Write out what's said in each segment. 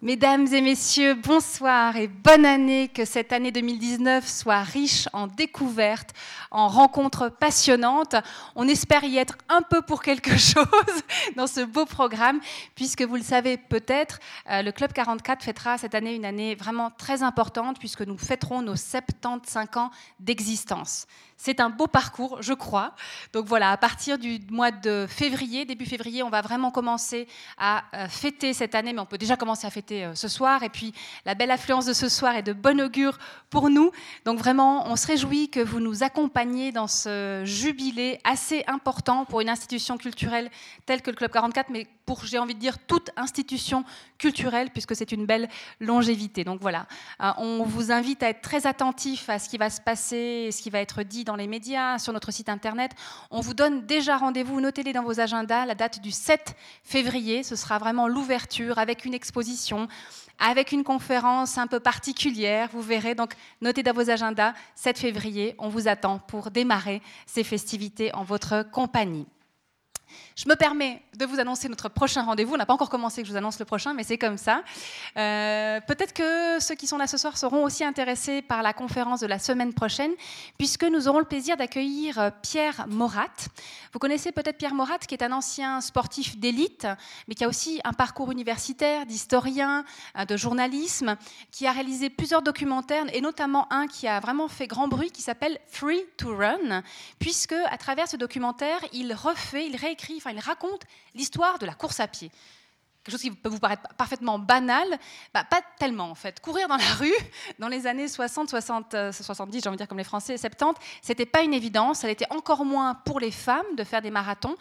Mesdames et messieurs, bonsoir et bonne année. Que cette année 2019 soit riche en découvertes, en rencontres passionnantes. On espère y être un peu pour quelque chose dans ce beau programme, puisque vous le savez peut-être, euh, le Club 44 fêtera cette année une année vraiment très importante, puisque nous fêterons nos 75 ans d'existence. C'est un beau parcours, je crois. Donc voilà, à partir du mois de février, début février, on va vraiment commencer à euh, fêter cette année, mais on peut déjà commencer à fêter euh, ce soir. Et puis la belle affluence de ce soir est de bon augure pour nous. Donc vraiment, on se réjouit que vous nous accompagniez dans ce jubilé assez important pour une institution culturelle telle que le Club 44, mais pour, j'ai envie de dire, toute institution culturelle, puisque c'est une belle longévité. Donc voilà, euh, on vous invite à être très attentif à ce qui va se passer, ce qui va être dit dans les médias, sur notre site internet. On vous donne déjà rendez-vous, notez-les dans vos agendas, la date du 7 février. Ce sera vraiment l'ouverture avec une exposition, avec une conférence un peu particulière. Vous verrez, donc notez dans vos agendas, 7 février, on vous attend pour démarrer ces festivités en votre compagnie. Je me permets de vous annoncer notre prochain rendez-vous. On n'a pas encore commencé que je vous annonce le prochain, mais c'est comme ça. Euh, peut-être que ceux qui sont là ce soir seront aussi intéressés par la conférence de la semaine prochaine, puisque nous aurons le plaisir d'accueillir euh, Pierre Morat. Vous connaissez peut-être Pierre Morat, qui est un ancien sportif d'élite, mais qui a aussi un parcours universitaire, d'historien, euh, de journalisme, qui a réalisé plusieurs documentaires, et notamment un qui a vraiment fait grand bruit, qui s'appelle Free to Run, puisque à travers ce documentaire, il refait, il réécrit, enfin il raconte l'histoire de la course à pied. Quelque chose qui peut vous paraître parfaitement banal, bah, pas tellement en fait. Courir dans la rue dans les années 60, 60 70, j'ai envie de dire comme les Français, 70, c'était pas une évidence. Elle était encore moins pour les femmes de faire des marathons.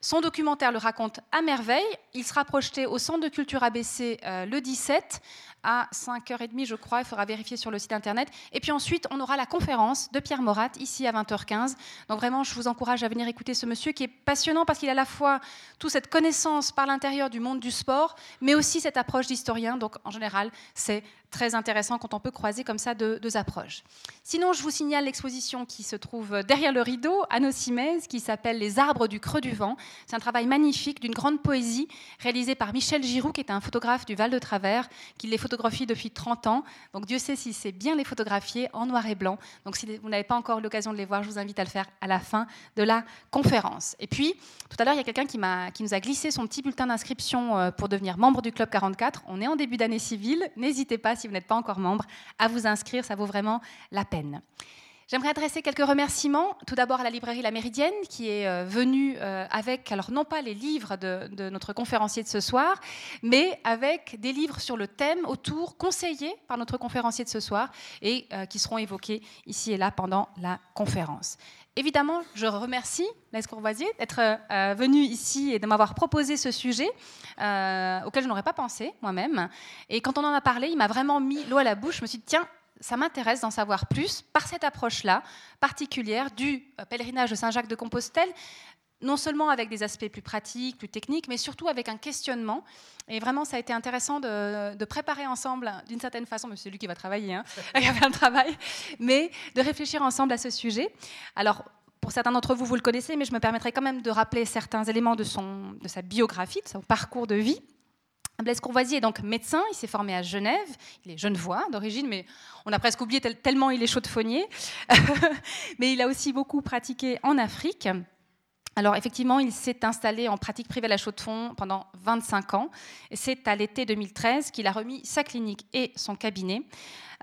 Son documentaire le raconte à merveille. Il sera projeté au Centre de culture ABC euh, le 17 à 5h30, je crois. Il faudra vérifier sur le site internet. Et puis ensuite, on aura la conférence de Pierre Morat, ici à 20h15. Donc vraiment, je vous encourage à venir écouter ce monsieur qui est passionnant parce qu'il a à la fois toute cette connaissance par l'intérieur du monde du sport, mais aussi cette approche d'historien. Donc en général, c'est très intéressant quand on peut croiser comme ça deux, approches. Sinon, je vous signale l'exposition qui se trouve derrière le rideau, à Nocimez, qui s'appelle Les arbres du creux du vent. C'est un travail magnifique d'une grande poésie réalisé par Michel Giroux, qui est un photographe du Val de Travers, qui les photographie depuis 30 ans. Donc Dieu sait si c'est bien les photographier en noir et blanc. Donc si vous n'avez pas encore l'occasion de les voir, je vous invite à le faire à la fin de la conférence. Et puis, tout à l'heure, il y a quelqu'un qui, qui nous a glissé son petit bulletin d'inscription euh, pour devenir membre du Club 44. On est en début d'année civile. N'hésitez pas, si vous n'êtes pas encore membre, à vous inscrire. Ça vaut vraiment la peine. J'aimerais adresser quelques remerciements. Tout d'abord à la librairie La Méridienne qui est euh, venue euh, avec, alors non pas les livres de, notre conférencier de ce soir, mais avec des livres sur le thème autour conseillés par notre conférencier de ce soir et euh, qui seront évoqués ici et là pendant la conférence. Évidemment, je remercie Les Courvoisier d'être venu ici et de m'avoir proposé ce sujet auquel je n'aurais pas pensé moi-même. Et quand on en a parlé, il m'a vraiment mis l'eau à la bouche. Je me suis dit, tiens, ça m'intéresse d'en savoir plus par cette approche-là particulière du euh, pèlerinage de Saint-Jacques de Compostelle, non seulement avec des aspects plus pratiques, plus techniques, mais surtout avec un questionnement. Et vraiment, ça a été intéressant de, préparer ensemble, d'une certaine façon, mais c'est lui qui va travailler, hein, il y avait un travail, mais de réfléchir ensemble à ce sujet. Alors, pour certains d'entre vous, vous le connaissez, mais je me permettrai quand même de rappeler certains éléments de, son, de sa biographie, de son parcours de vie. Blaise Courvoisier est donc médecin, il s'est formé à Genève, il est genevois d'origine, mais on a presque oublié tellement il est chaudefonnier. mais il a aussi beaucoup pratiqué en Afrique. Alors effectivement, il s'est installé en pratique privée à la Chaux-de-Fonds pendant 25 ans. Et c'est à l'été 2013 qu'il a remis sa clinique et son cabinet.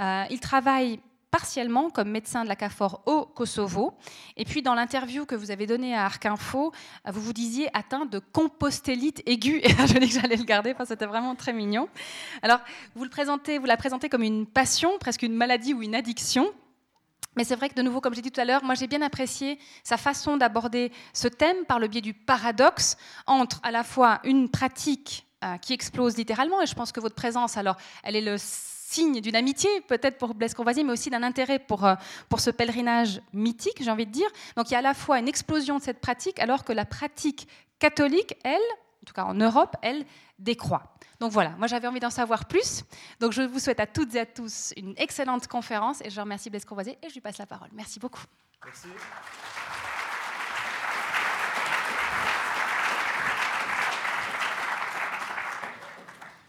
Euh, il travaille partiellement comme médecin de la CAFOR au Kosovo. Et puis, dans l'interview que vous avez donnée à Arc Info, vous vous disiez atteint de compostélite aiguë. Et je dis que j'allais le garder parce que c'était vraiment très mignon. Alors, vous, le présentez, vous la présentez comme une passion, presque une maladie ou une addiction. Mais c'est vrai que de nouveau, comme j'ai dit tout à l'heure, moi j'ai bien apprécié sa façon d'aborder ce thème par le biais du paradoxe entre à la fois une pratique euh, qui explose littéralement, et je pense que votre présence, alors, elle est le signe d'une amitié peut-être pour Blaise Courvoisier, mais aussi d'un intérêt pour, euh, pour ce pèlerinage mythique, j'ai envie de dire. Donc il y a à la fois une explosion de cette pratique, alors que la pratique catholique, elle, en tout cas en Europe, elle décroît. Donc voilà, moi j'avais envie d'en savoir plus. Donc je vous souhaite à toutes et à tous une excellente conférence et je remercie Blaise Courvoisier et je lui passe la parole. Merci beaucoup. Merci.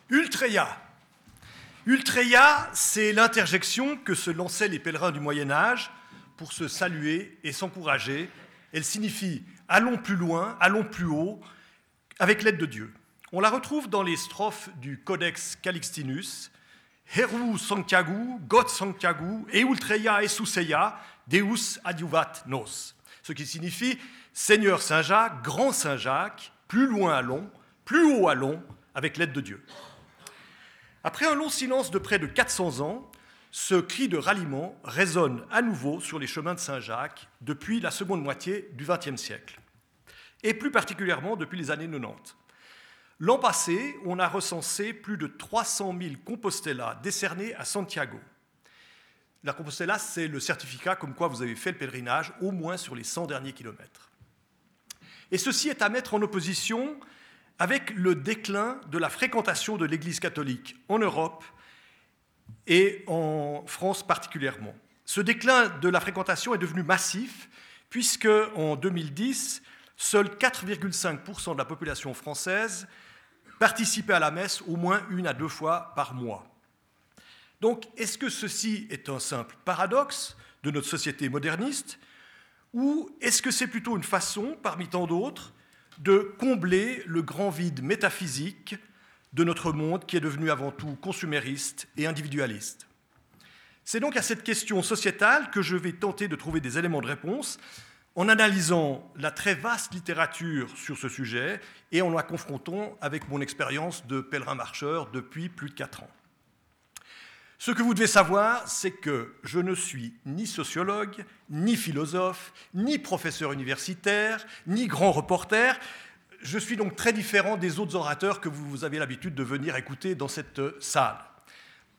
Ultreya Ultreia, c'est l'interjection que se lançaient les pèlerins du Moyen Âge pour se saluer et s'encourager. Elle signifie allons plus loin, allons plus haut, avec l'aide de Dieu. On la retrouve dans les strophes du Codex Calixtinus, Heru Santiago, God Santiago, et Esuseia, Deus adiuvat nos. Ce qui signifie Seigneur Saint-Jacques, grand Saint-Jacques, plus loin allons, plus haut allons, avec l'aide de Dieu. Après un long silence de près de 400 ans, ce cri de ralliement résonne à nouveau sur les chemins de Saint-Jacques depuis la seconde moitié du XXe siècle, et plus particulièrement depuis les années 90. L'an passé, on a recensé plus de 300 000 Compostela décernés à Santiago. La Compostela, c'est le certificat comme quoi vous avez fait le pèlerinage au moins sur les 100 derniers kilomètres. Et ceci est à mettre en opposition avec le déclin de la fréquentation de l'Église catholique en Europe et en France particulièrement. Ce déclin de la fréquentation est devenu massif puisque en 2010, seuls 4,5% de la population française participait à la messe au moins une à deux fois par mois. Donc, est-ce que ceci est un simple paradoxe de notre société moderniste ou est-ce que c'est plutôt une façon, parmi tant d'autres, de combler le grand vide métaphysique de notre monde qui est devenu avant tout consumériste et individualiste C'est donc à cette question sociétale que je vais tenter de trouver des éléments de réponse en analysant la très vaste littérature sur ce sujet et en la confrontant avec mon expérience de pèlerin marcheur depuis plus de quatre ans. Ce que vous devez savoir, c'est que je ne suis ni sociologue, ni philosophe, ni professeur universitaire, ni grand reporter. Je suis donc très différent des autres orateurs que vous avez l'habitude de venir écouter dans cette salle.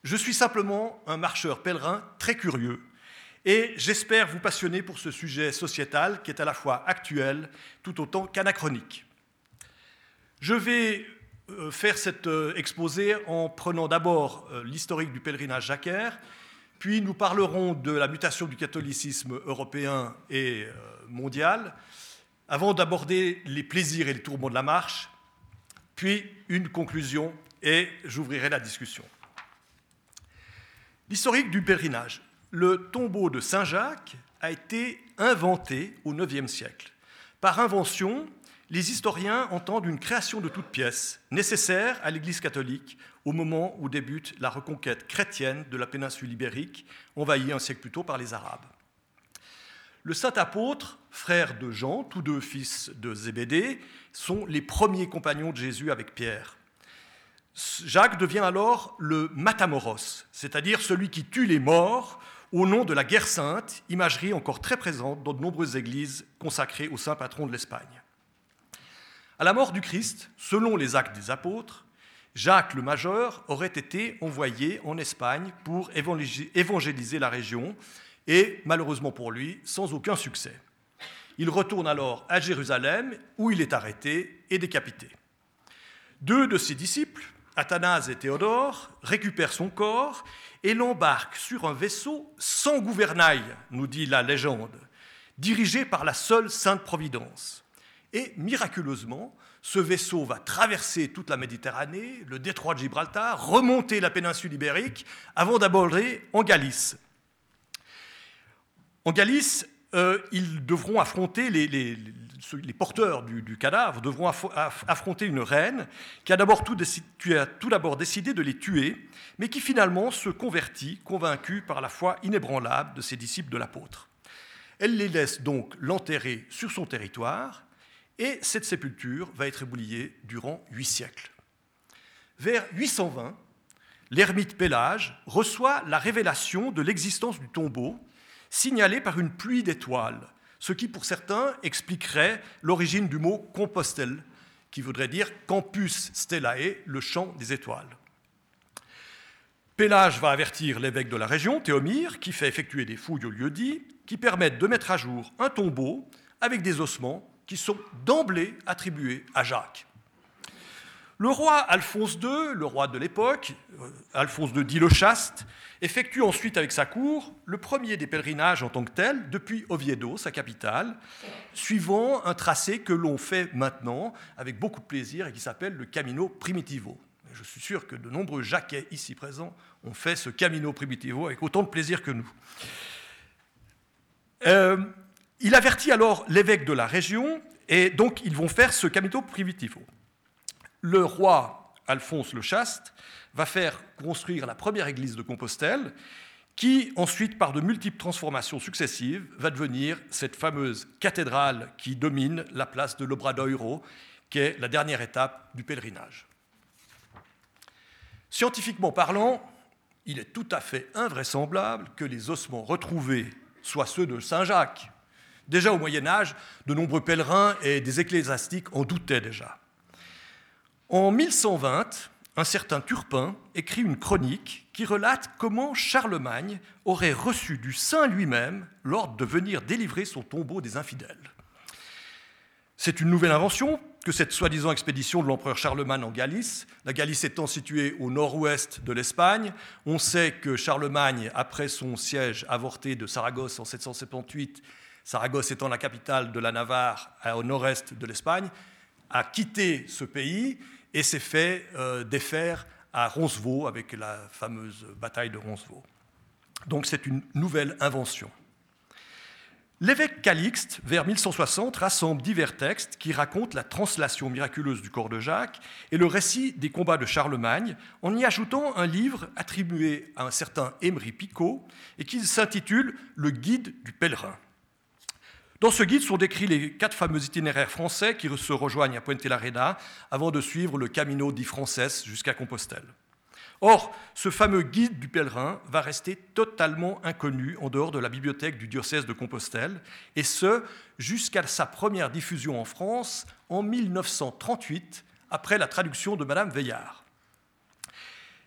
Je suis simplement un marcheur pèlerin très curieux et j'espère vous passionner pour ce sujet sociétal qui est à la fois actuel tout autant qu'anachronique. Je vais euh, faire cet euh, exposé en prenant d'abord euh, l'historique du pèlerinage jacquaire, puis nous parlerons de la mutation du catholicisme européen et mondial, avant d'aborder les plaisirs et les tourments de la marche, puis une conclusion et j'ouvrirai la discussion. L'historique du pèlerinage. Le tombeau de Saint-Jacques a été inventé au IXe siècle. Par invention, les historiens entendent une création de toutes pièces, nécessaire à l'Église catholique au moment où débute la reconquête chrétienne de la péninsule ibérique, envahie un siècle plus tôt par les Arabes. Le saint apôtre, frère de Jean, tous deux fils de Zébédée, sont les premiers compagnons de Jésus avec Pierre. Jacques devient alors le matamoros, c'est-à-dire celui qui tue les morts au nom de la guerre sainte, imagerie encore très présente dans de nombreuses églises consacrées au saint patron de l'Espagne. À la mort du Christ, selon les actes des apôtres, Jacques le Majeur aurait été envoyé en Espagne pour évangéliser la région, et malheureusement pour lui, sans aucun succès. Il retourne alors à Jérusalem, où il est arrêté et décapité. Deux de ses disciples, Athanase et Théodore, récupèrent son corps et l'embarquent sur un vaisseau sans gouvernail, nous dit la légende, dirigé par la seule Sainte Providence. Et miraculeusement, ce vaisseau va traverser toute la Méditerranée, le détroit de Gibraltar, remonter la péninsule ibérique, avant d'aborder en Galice. En Galice, euh, ils devront affronter, les, porteurs du, cadavre devront affronter une reine qui a tout, tout d'abord décidé de les tuer, mais qui finalement se convertit, convaincue par la foi inébranlable de ses disciples de l'apôtre. Elle les laisse donc l'enterrer sur son territoire, et cette sépulture va être ébouillée durant huit siècles. Vers 820, l'ermite Pélage reçoit la révélation de l'existence du tombeau, signalée par une pluie d'étoiles, ce qui pour certains expliquerait l'origine du mot Compostelle, qui voudrait dire Campus Stellae, le champ des étoiles. Pélage va avertir l'évêque de la région, Théomire, qui fait effectuer des fouilles au lieu dit, qui permettent de mettre à jour un tombeau avec des ossements qui sont d'emblée attribués à Jacques. Le roi Alphonse II, le roi de l'époque, euh, Alphonse II dit le chaste, effectue ensuite avec sa cour le premier des pèlerinages en tant que tel depuis Oviedo, sa capitale, suivant un tracé que l'on fait maintenant avec beaucoup de plaisir et qui s'appelle le Camino Primitivo. je suis sûr que de nombreux jaquets ici présents ont fait ce Camino Primitivo avec autant de plaisir que nous. Euh, il avertit alors l'évêque de la région, et donc ils vont faire ce Camino Primitivo. Le roi Alphonse le Chaste va faire construire la première église de Compostelle, qui ensuite, par de multiples transformations successives, va devenir cette fameuse cathédrale qui domine la place de l'Obradoiro, qui est la dernière étape du pèlerinage. Scientifiquement parlant, il est tout à fait invraisemblable que les ossements retrouvés soient ceux de Saint Jacques. Déjà au Moyen Âge, de nombreux pèlerins et des ecclésiastiques en doutaient déjà. En 1120, un certain Turpin écrit une chronique qui relate comment Charlemagne aurait reçu du saint lui-même l'ordre de venir délivrer son tombeau des infidèles. C'est une nouvelle invention que cette soi-disant expédition de l'empereur Charlemagne en Galice, la Galice étant située au nord-ouest de l'Espagne. On sait que Charlemagne, après son siège avorté de Saragosse en 778, Saragosse étant la capitale de la Navarre au nord-est de l'Espagne, a quitté ce pays et s'est fait euh, défaire à Roncevaux avec la fameuse bataille de Roncevaux. Donc c'est une nouvelle invention. L'évêque Calixte, vers 1160, rassemble divers textes qui racontent la translation miraculeuse du corps de Jacques et le récit des combats de Charlemagne, en y ajoutant un livre attribué à un certain Emery Picot et qui s'intitule Le Guide du pèlerin. Dans ce guide sont décrits les quatre fameux itinéraires français qui se rejoignent à Puente la Reina avant de suivre le Camino di Frances jusqu'à Compostelle. Or, ce fameux guide du pèlerin va rester totalement inconnu en dehors de la bibliothèque du diocèse de Compostelle, et ce, jusqu'à sa première diffusion en France en 1938, après la traduction de Madame Veillard.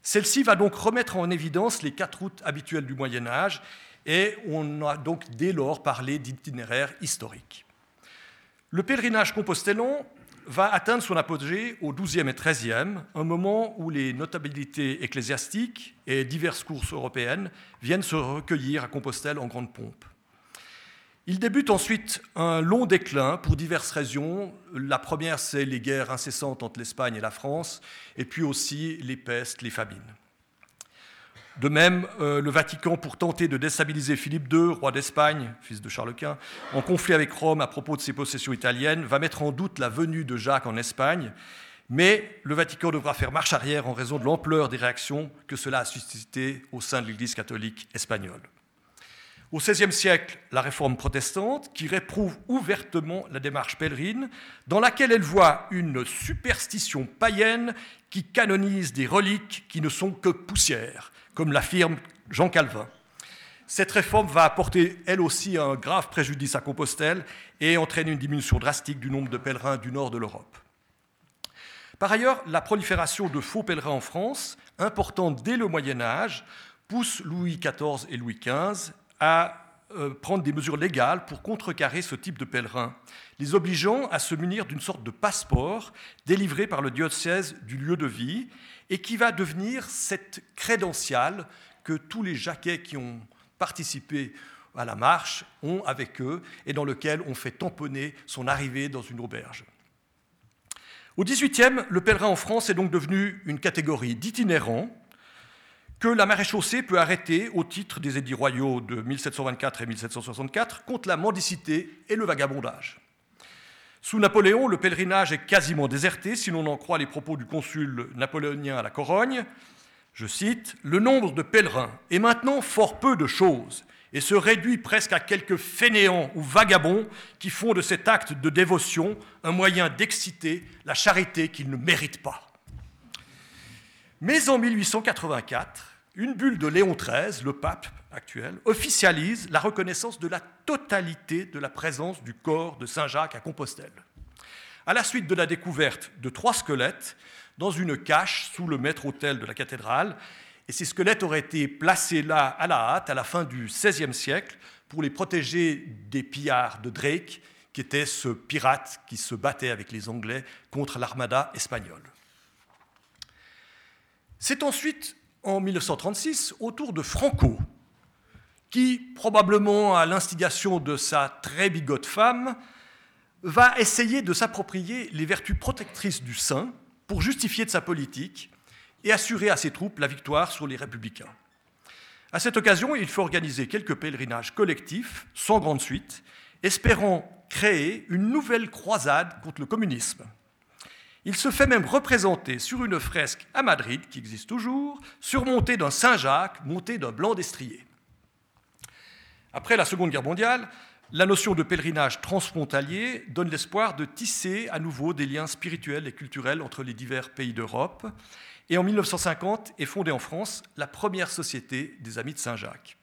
Celle-ci va donc remettre en évidence les quatre routes habituelles du Moyen Âge et on a donc dès lors parlé d'itinéraire historique. Le pèlerinage compostellon va atteindre son apogée au XIIe et XIIIe, un moment où les notabilités ecclésiastiques et diverses courses européennes viennent se recueillir à Compostelle en grande pompe. Il débute ensuite un long déclin pour diverses raisons. La première, c'est les guerres incessantes entre l'Espagne et la France, et puis aussi les pestes, les famines. De même, euh, le Vatican, pour tenter de déstabiliser Philippe II, roi d'Espagne, fils de Charles Quint, en conflit avec Rome à propos de ses possessions italiennes, va mettre en doute la venue de Jacques en Espagne, mais le Vatican devra faire marche arrière en raison de l'ampleur des réactions que cela a suscité au sein de l'Église catholique espagnole. Au XVIe siècle, la réforme protestante, qui réprouve ouvertement la démarche pèlerine, dans laquelle elle voit une superstition païenne qui canonise des reliques qui ne sont que poussière, comme l'affirme Jean Calvin. Cette réforme va apporter, elle aussi, un grave préjudice à Compostelle et entraîner une diminution drastique du nombre de pèlerins du nord de l'Europe. Par ailleurs, la prolifération de faux pèlerins en France, importante dès le Moyen Âge, pousse Louis XIV et Louis XV à euh, prendre des mesures légales pour contrecarrer ce type de pèlerins, les obligeant à se munir d'une sorte de passeport délivré par le diocèse du lieu de vie et qui va devenir cette crédentiale que tous les jaquets qui ont participé à la marche ont avec eux et dans lequel on fait tamponner son arrivée dans une auberge. Au XVIIIe, le pèlerin en France est donc devenu une catégorie d'itinérants que la maréchaussée peut arrêter au titre des édits royaux de 1724 et 1764 contre la mendicité et le vagabondage. Sous Napoléon, le pèlerinage est quasiment déserté, si l'on en croit les propos du consul napoléonien à la Corogne. Je cite Le nombre de pèlerins est maintenant fort peu de choses et se réduit presque à quelques fainéants ou vagabonds qui font de cet acte de dévotion un moyen d'exciter la charité qu'ils ne méritent pas. Mais en 1884, une bulle de Léon XIII, le pape actuel, officialise la reconnaissance de la totalité de la présence du corps de Saint Jacques à Compostelle. À la suite de la découverte de trois squelettes dans une cache sous le maître-autel de la cathédrale, et ces squelettes auraient été placés là à la hâte à la fin du XVIe siècle pour les protéger des pillards de Drake, qui était ce pirate qui se battait avec les Anglais contre l'armada espagnole. C'est ensuite en 1936 autour de Franco, qui, probablement à l'instigation de sa très bigote femme, va essayer de s'approprier les vertus protectrices du saint pour justifier de sa politique et assurer à ses troupes la victoire sur les républicains. À cette occasion, il faut organiser quelques pèlerinages collectifs, sans grande suite, espérant créer une nouvelle croisade contre le communisme. Il se fait même représenter sur une fresque à Madrid, qui existe toujours, surmontée d'un Saint-Jacques monté d'un blanc destrier. Après la Seconde Guerre mondiale, la notion de pèlerinage transfrontalier donne l'espoir de tisser à nouveau des liens spirituels et culturels entre les divers pays d'Europe. Et en 1950 est fondée en France la première société des Amis de Saint-Jacques.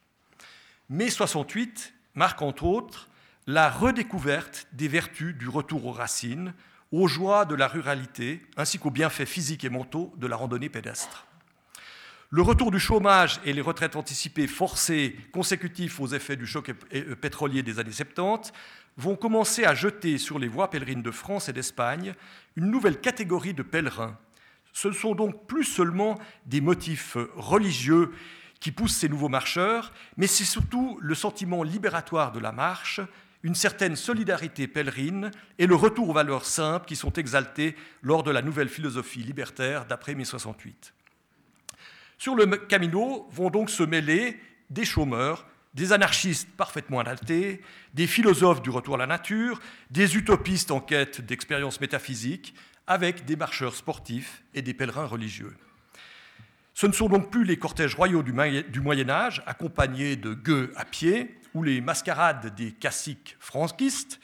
Mai 68 marque entre autres la redécouverte des vertus du retour aux racines, aux joies de la ruralité, ainsi qu'aux bienfaits physiques et mentaux de la randonnée pédestre. Le retour du chômage et les retraites anticipées forcées consécutifs aux effets du choc euh, pétrolier des années 70 vont commencer à jeter sur les voies pèlerines de France et d'Espagne une nouvelle catégorie de pèlerins. Ce ne sont donc plus seulement des motifs religieux qui poussent ces nouveaux marcheurs, mais c'est surtout le sentiment libératoire de la marche, une certaine solidarité pèlerine et le retour aux valeurs simples qui sont exaltées lors de la nouvelle philosophie libertaire d'après 1068. Sur le Camino vont donc se mêler des chômeurs, des anarchistes parfaitement adaptés, des philosophes du retour à la nature, des utopistes en quête d'expériences métaphysiques, avec des marcheurs sportifs et des pèlerins religieux. Ce ne sont donc plus les cortèges royaux du Moyen Âge, accompagnés de gueux à pied, ou les mascarades des caciques franquistes,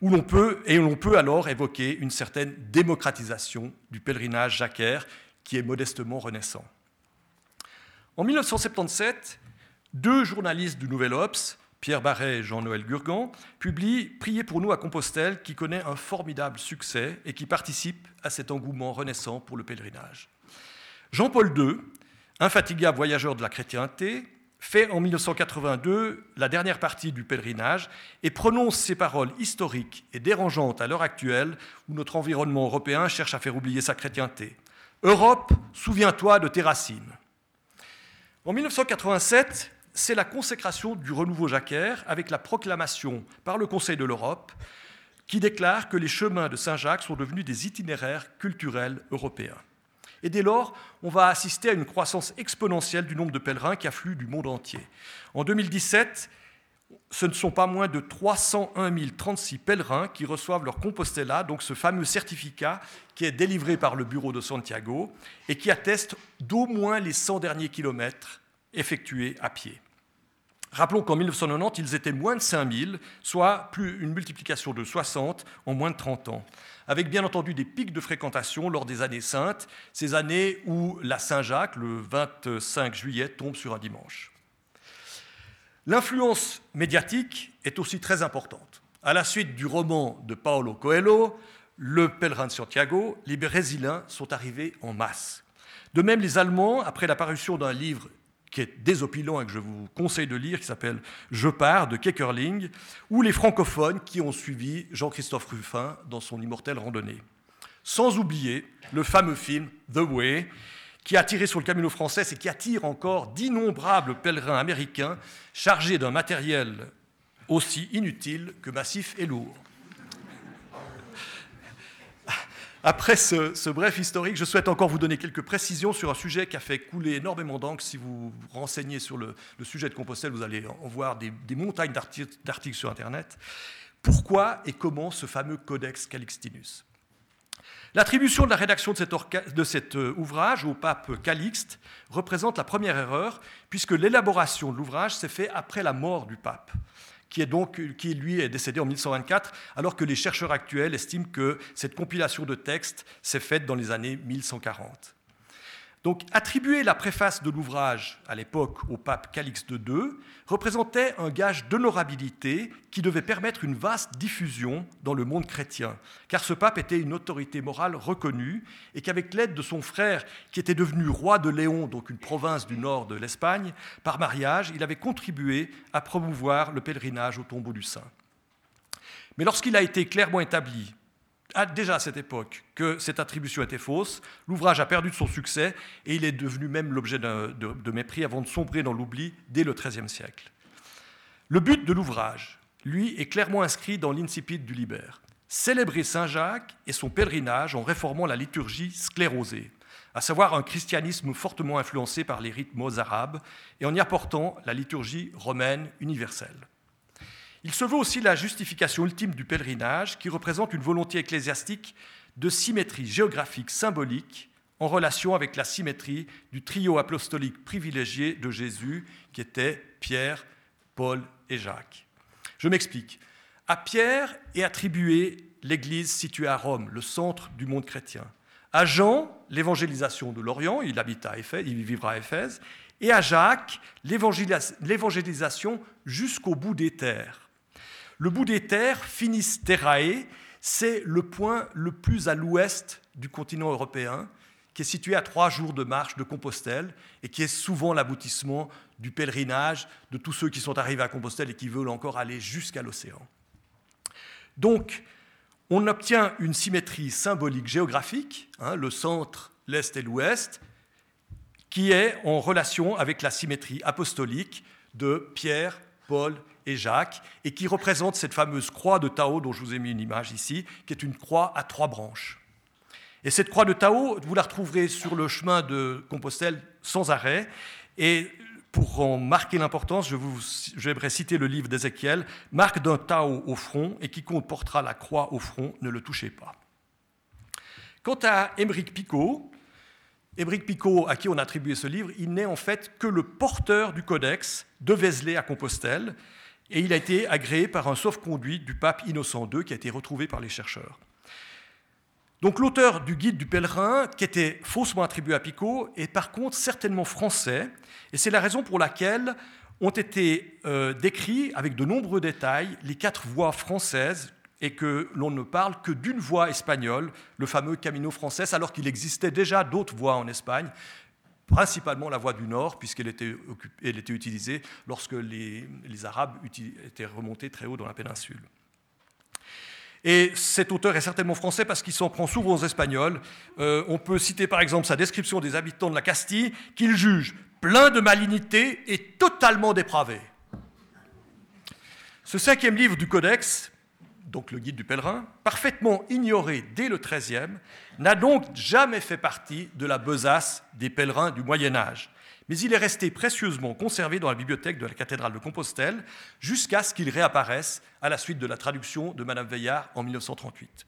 où l'on peut, et l'on peut alors évoquer une certaine démocratisation du pèlerinage jacquaire qui est modestement renaissant. En 1977, deux journalistes du Nouvel Obs, Pierre Barret et Jean-Noël Gurgan, publient Priez pour nous à Compostelle, qui connaît un formidable succès et qui participe à cet engouement renaissant pour le pèlerinage. Jean-Paul II, infatigable voyageur de la chrétienté, fait en 1982 la dernière partie du pèlerinage et prononce ces paroles historiques et dérangeantes à l'heure actuelle où notre environnement européen cherche à faire oublier sa chrétienté. Europe, souviens-toi de tes racines. En 1987, c'est la consécration du renouveau jacquaire avec la proclamation par le Conseil de l'Europe qui déclare que les chemins de Saint-Jacques sont devenus des itinéraires culturels européens. Et dès lors, on va assister à une croissance exponentielle du nombre de pèlerins qui affluent du monde entier. En 2017, ce ne sont pas moins de 301 036 pèlerins qui reçoivent leur Compostela, donc ce fameux certificat qui est délivré par le bureau de Santiago et qui atteste d'au moins les 100 derniers kilomètres effectués à pied. Rappelons qu'en 1990, ils étaient moins de 5000, soit plus une multiplication de 60 en moins de 30 ans, avec bien entendu des pics de fréquentation lors des années saintes, ces années où la Saint-Jacques, le 25 juillet, tombe sur un dimanche. L'influence médiatique est aussi très importante. À la suite du roman de Paolo Coelho, Le pèlerin de Santiago, les Brésiliens sont arrivés en masse. De même, les Allemands, après l'apparition d'un livre qui est désopilant et que je vous conseille de lire, qui s'appelle Je pars de Keckerling, ou les francophones qui ont suivi Jean-Christophe Ruffin dans son immortelle randonnée. Sans oublier le fameux film The Way, qui a tiré sur le Camino français et qui attire encore d'innombrables pèlerins américains chargés d'un matériel aussi inutile que massif et lourd. Après ce, bref historique, je souhaite encore vous donner quelques précisions sur un sujet qui a fait couler énormément d'encre. Si vous vous renseignez sur le, sujet de Compostelle, vous allez en voir des, montagnes d'articles sur Internet. Pourquoi et comment ce fameux Codex Calixtinus? L'attribution de la rédaction de cet, euh, ouvrage au pape Calixte représente la première erreur, puisque l'élaboration de l'ouvrage s'est faite après la mort du pape, qui, est donc, qui lui est décédé en 1124, alors que les chercheurs actuels estiment que cette compilation de textes s'est faite dans les années 1140. Donc attribuer la préface de l'ouvrage à l'époque au pape Calixte II représentait un gage d'honorabilité qui devait permettre une vaste diffusion dans le monde chrétien, car ce pape était une autorité morale reconnue et qu'avec l'aide de son frère, qui était devenu roi de Léon, donc une province du nord de l'Espagne, par mariage, il avait contribué à promouvoir le pèlerinage au tombeau du saint. Mais lorsqu'il a été clairement établi déjà à cette époque que cette attribution était fausse, l'ouvrage a perdu de son succès et il est devenu même l'objet de, mépris avant de sombrer dans l'oubli dès le XIIIe siècle. Le but de l'ouvrage, lui, est clairement inscrit dans l'incipit du Liber. Célébrer Saint Jacques et son pèlerinage en réformant la liturgie sclérosée, à savoir un christianisme fortement influencé par les rythmes arabes et en y apportant la liturgie romaine universelle. Il se veut aussi la justification ultime du pèlerinage qui représente une volonté ecclésiastique de symétrie géographique symbolique en relation avec la symétrie du trio apostolique privilégié de Jésus qui était Pierre, Paul et Jacques. Je m'explique. À Pierre est attribuée l'église située à Rome, le centre du monde chrétien. À Jean, l'évangélisation de l'Orient, il habite à Éphèse, il vivra à Éphèse, et à Jacques, l'évangélisation jusqu'au bout des terres. Le bout des terres, Finis Terrae, c'est le point le plus à l'ouest du continent européen, qui est situé à trois jours de marche de Compostelle et qui est souvent l'aboutissement du pèlerinage de tous ceux qui sont arrivés à Compostelle et qui veulent encore aller jusqu'à l'océan. Donc, on obtient une symétrie symbolique géographique, hein, le centre, l'est et l'ouest, qui est en relation avec la symétrie apostolique de Pierre, Paul et Jacques, et qui représente cette fameuse croix de Tao dont je vous ai mis une image ici, qui est une croix à trois branches. Et cette croix de Tao, vous la retrouverez sur le chemin de Compostelle sans arrêt. Et pour en marquer l'importance, je j'aimerais citer le livre d'Ézéchiel, marque d'un Tao au front, et quiconque portera la croix au front, ne le touchez pas. Quant à Émeric Picot, Émeric Picot, à qui on a ce livre, il n'est en fait que le porteur du codex de Vézelay à Compostelle, et il a été agréé par un sauf-conduit du pape Innocent II qui a été retrouvé par les chercheurs. Donc l'auteur du guide du pèlerin, qui était faussement attribué à Picot, est par contre certainement français, et c'est la raison pour laquelle ont été euh, décrits avec de nombreux détails les quatre voies françaises et que l'on ne parle que d'une voie espagnole, le fameux Camino français, alors qu'il existait déjà d'autres voies en Espagne, principalement la voie du Nord, puisqu'elle était, utilisée lorsque les, Arabes étaient remontés très haut dans la péninsule. Et cet auteur est certainement français parce qu'il s'en prend souvent aux Espagnols. Euh, on peut citer par exemple sa description des habitants de la Castille, qu'il juge plein de malignité et totalement dépravé. Ce cinquième livre du Codex donc le guide du pèlerin, parfaitement ignoré dès le XIIIe, n'a donc jamais fait partie de la besace des pèlerins du Moyen Âge. Mais il est resté précieusement conservé dans la bibliothèque de la cathédrale de Compostelle jusqu'à ce qu'il réapparaisse à la suite de la traduction de Madame Veillard en 1938.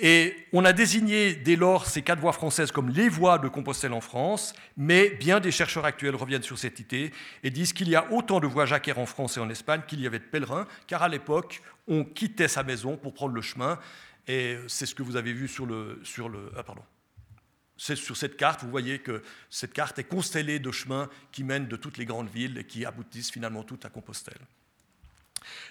Et on a désigné dès lors ces quatre voies françaises comme les voies de Compostelle en France, mais bien des chercheurs actuels reviennent sur cette idée et disent qu'il y a autant de voies jacquères en France et en Espagne qu'il y avait de pèlerins, car à l'époque, on quittait sa maison pour prendre le chemin, et c'est ce que vous avez vu sur le... Sur le ah, pardon. C'est sur cette carte, vous voyez que cette carte est constellée de chemins qui mènent de toutes les grandes villes et qui aboutissent finalement toutes à Compostelle.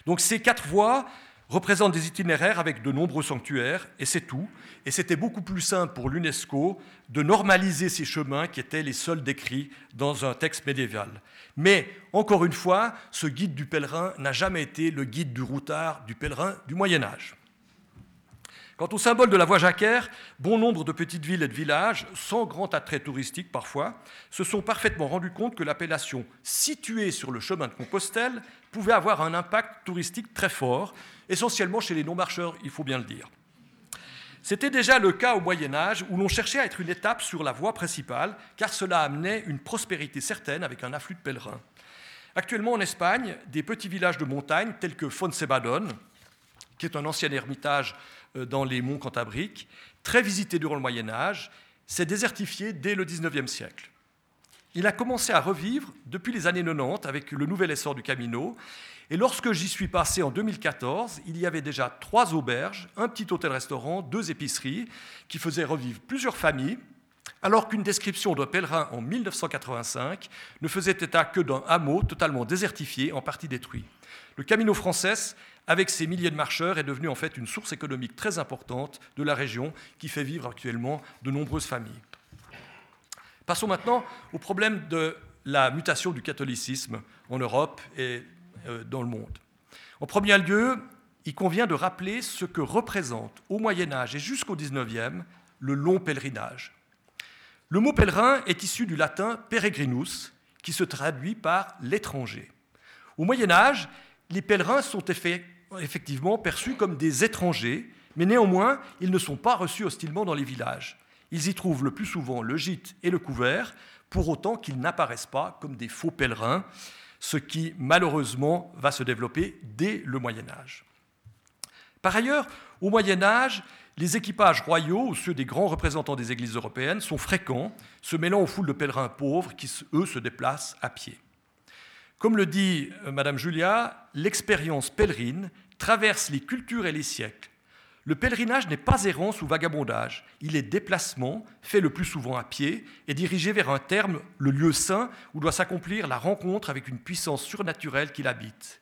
Donc ces quatre voies représente des itinéraires avec de nombreux sanctuaires, et c'est tout. Et c'était beaucoup plus simple pour l'UNESCO de normaliser ces chemins qui étaient les seuls décrits dans un texte médiéval. Mais, encore une fois, ce guide du pèlerin n'a jamais été le guide du routard du pèlerin du Moyen Âge. Quant au symbole de la voie jacquère, bon nombre de petites villes et de villages, sans grand attrait touristique parfois, se sont parfaitement rendus compte que l'appellation située sur le chemin de Compostelle pouvait avoir un impact touristique très fort, essentiellement chez les non-marcheurs, il faut bien le dire. C'était déjà le cas au Moyen Âge, où l'on cherchait à être une étape sur la voie principale, car cela amenait une prospérité certaine avec un afflux de pèlerins. Actuellement en Espagne, des petits villages de montagne tels que Fonsebadon, qui est un ancien ermitage dans les monts Cantabriques, très visité durant le Moyen Âge, s'est désertifié dès le XIXe siècle. Il a commencé à revivre depuis les années 90 avec le nouvel essor du Camino. Et lorsque j'y suis passé en 2014, il y avait déjà trois auberges, un petit hôtel-restaurant, deux épiceries qui faisaient revivre plusieurs familles, alors qu'une description d'un pèlerin en 1985 ne faisait état que d'un hameau totalement désertifié, en partie détruit. Le Camino Frances avec ses milliers de marcheurs, est devenu en fait une source économique très importante de la région qui fait vivre actuellement de nombreuses familles. Passons maintenant au problème de la mutation du catholicisme en Europe et euh, dans le monde. En premier lieu, il convient de rappeler ce que représente au Moyen Âge et jusqu'au XIXe le long pèlerinage. Le mot pèlerin est issu du latin peregrinus, qui se traduit par l'étranger. Au Moyen Âge, les pèlerins sont effectivement perçus comme des étrangers, mais néanmoins, ils ne sont pas reçus hostilement dans les villages. Ils y trouvent le plus souvent le gîte et le couvert, pour autant qu'ils n'apparaissent pas comme des faux pèlerins, ce qui malheureusement va se développer dès le Moyen Âge. Par ailleurs, au Moyen Âge, les équipages royaux, ou ceux des grands représentants des églises européennes, sont fréquents, se mêlant aux foules de pèlerins pauvres qui, eux, se déplacent à pied. Comme le dit euh, Madame Julia, l'expérience pèlerine traverse les cultures et les siècles. Le pèlerinage n'est pas errance ou vagabondage, il est déplacement, fait le plus souvent à pied, et dirigé vers un terme, le lieu saint, où doit s'accomplir la rencontre avec une puissance surnaturelle qui l'habite.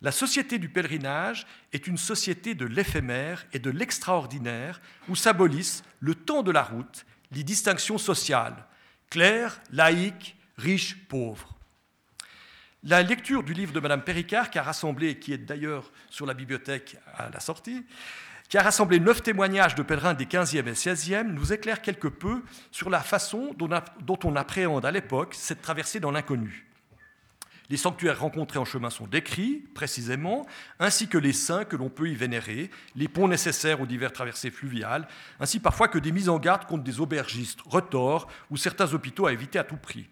La société du pèlerinage est une société de l'éphémère et de l'extraordinaire où s'abolissent le temps de la route, les distinctions sociales, claires, laïques, riches, pauvres. La lecture du livre de Madame Péricard, qui a rassemblé, qui est d'ailleurs sur la bibliothèque à la sortie, qui a rassemblé neuf témoignages de pèlerins des 15e et 16e, nous éclaire quelque peu sur la façon dont on appréhende à l'époque cette traversée dans l'inconnu. Les sanctuaires rencontrés en chemin sont décrits précisément, ainsi que les saints que l'on peut y vénérer, les ponts nécessaires aux diverses traversées fluviales, ainsi parfois que des mises en garde contre des aubergistes retors ou certains hôpitaux à éviter à tout prix.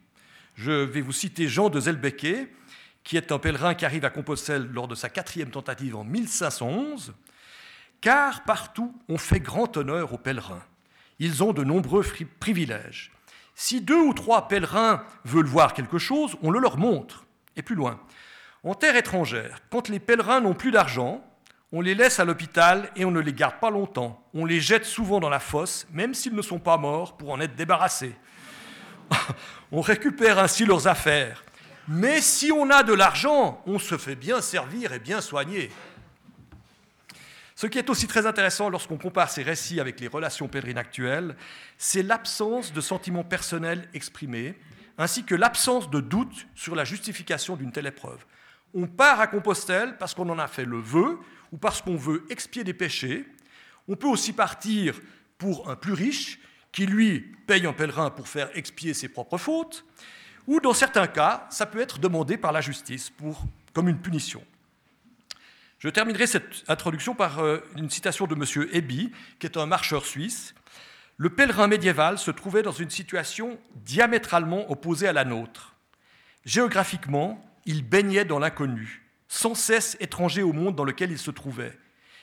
Je vais vous citer Jean de Zelbecke, qui est un pèlerin qui arrive à Compostelle lors de sa quatrième tentative en 1511, car partout on fait grand honneur aux pèlerins. Ils ont de nombreux privilèges. Si deux ou trois pèlerins veulent voir quelque chose, on le leur montre. Et plus loin, en terre étrangère, quand les pèlerins n'ont plus d'argent, on les laisse à l'hôpital et on ne les garde pas longtemps. On les jette souvent dans la fosse, même s'ils ne sont pas morts, pour en être débarrassés. on récupère ainsi leurs affaires. Mais si on a de l'argent, on se fait bien servir et bien soigner. Ce qui est aussi très intéressant lorsqu'on compare ces récits avec les relations pèlerines actuelles, c'est l'absence de sentiments personnels exprimés, ainsi que l'absence de doute sur la justification d'une telle épreuve. On part à Compostelle parce qu'on en a fait le vœu ou parce qu'on veut expier des péchés. On peut aussi partir pour un plus riche qui, lui, paye un pèlerin pour faire expier ses propres fautes. Ou dans certains cas, ça peut être demandé par la justice pour, comme une punition. Je terminerai cette introduction par euh, une citation de M. Eby, qui est un marcheur suisse, le pèlerin médiéval se trouvait dans une situation diamétralement opposée à la nôtre. Géographiquement, il baignait dans l'inconnu, sans cesse étranger au monde dans lequel il se trouvait.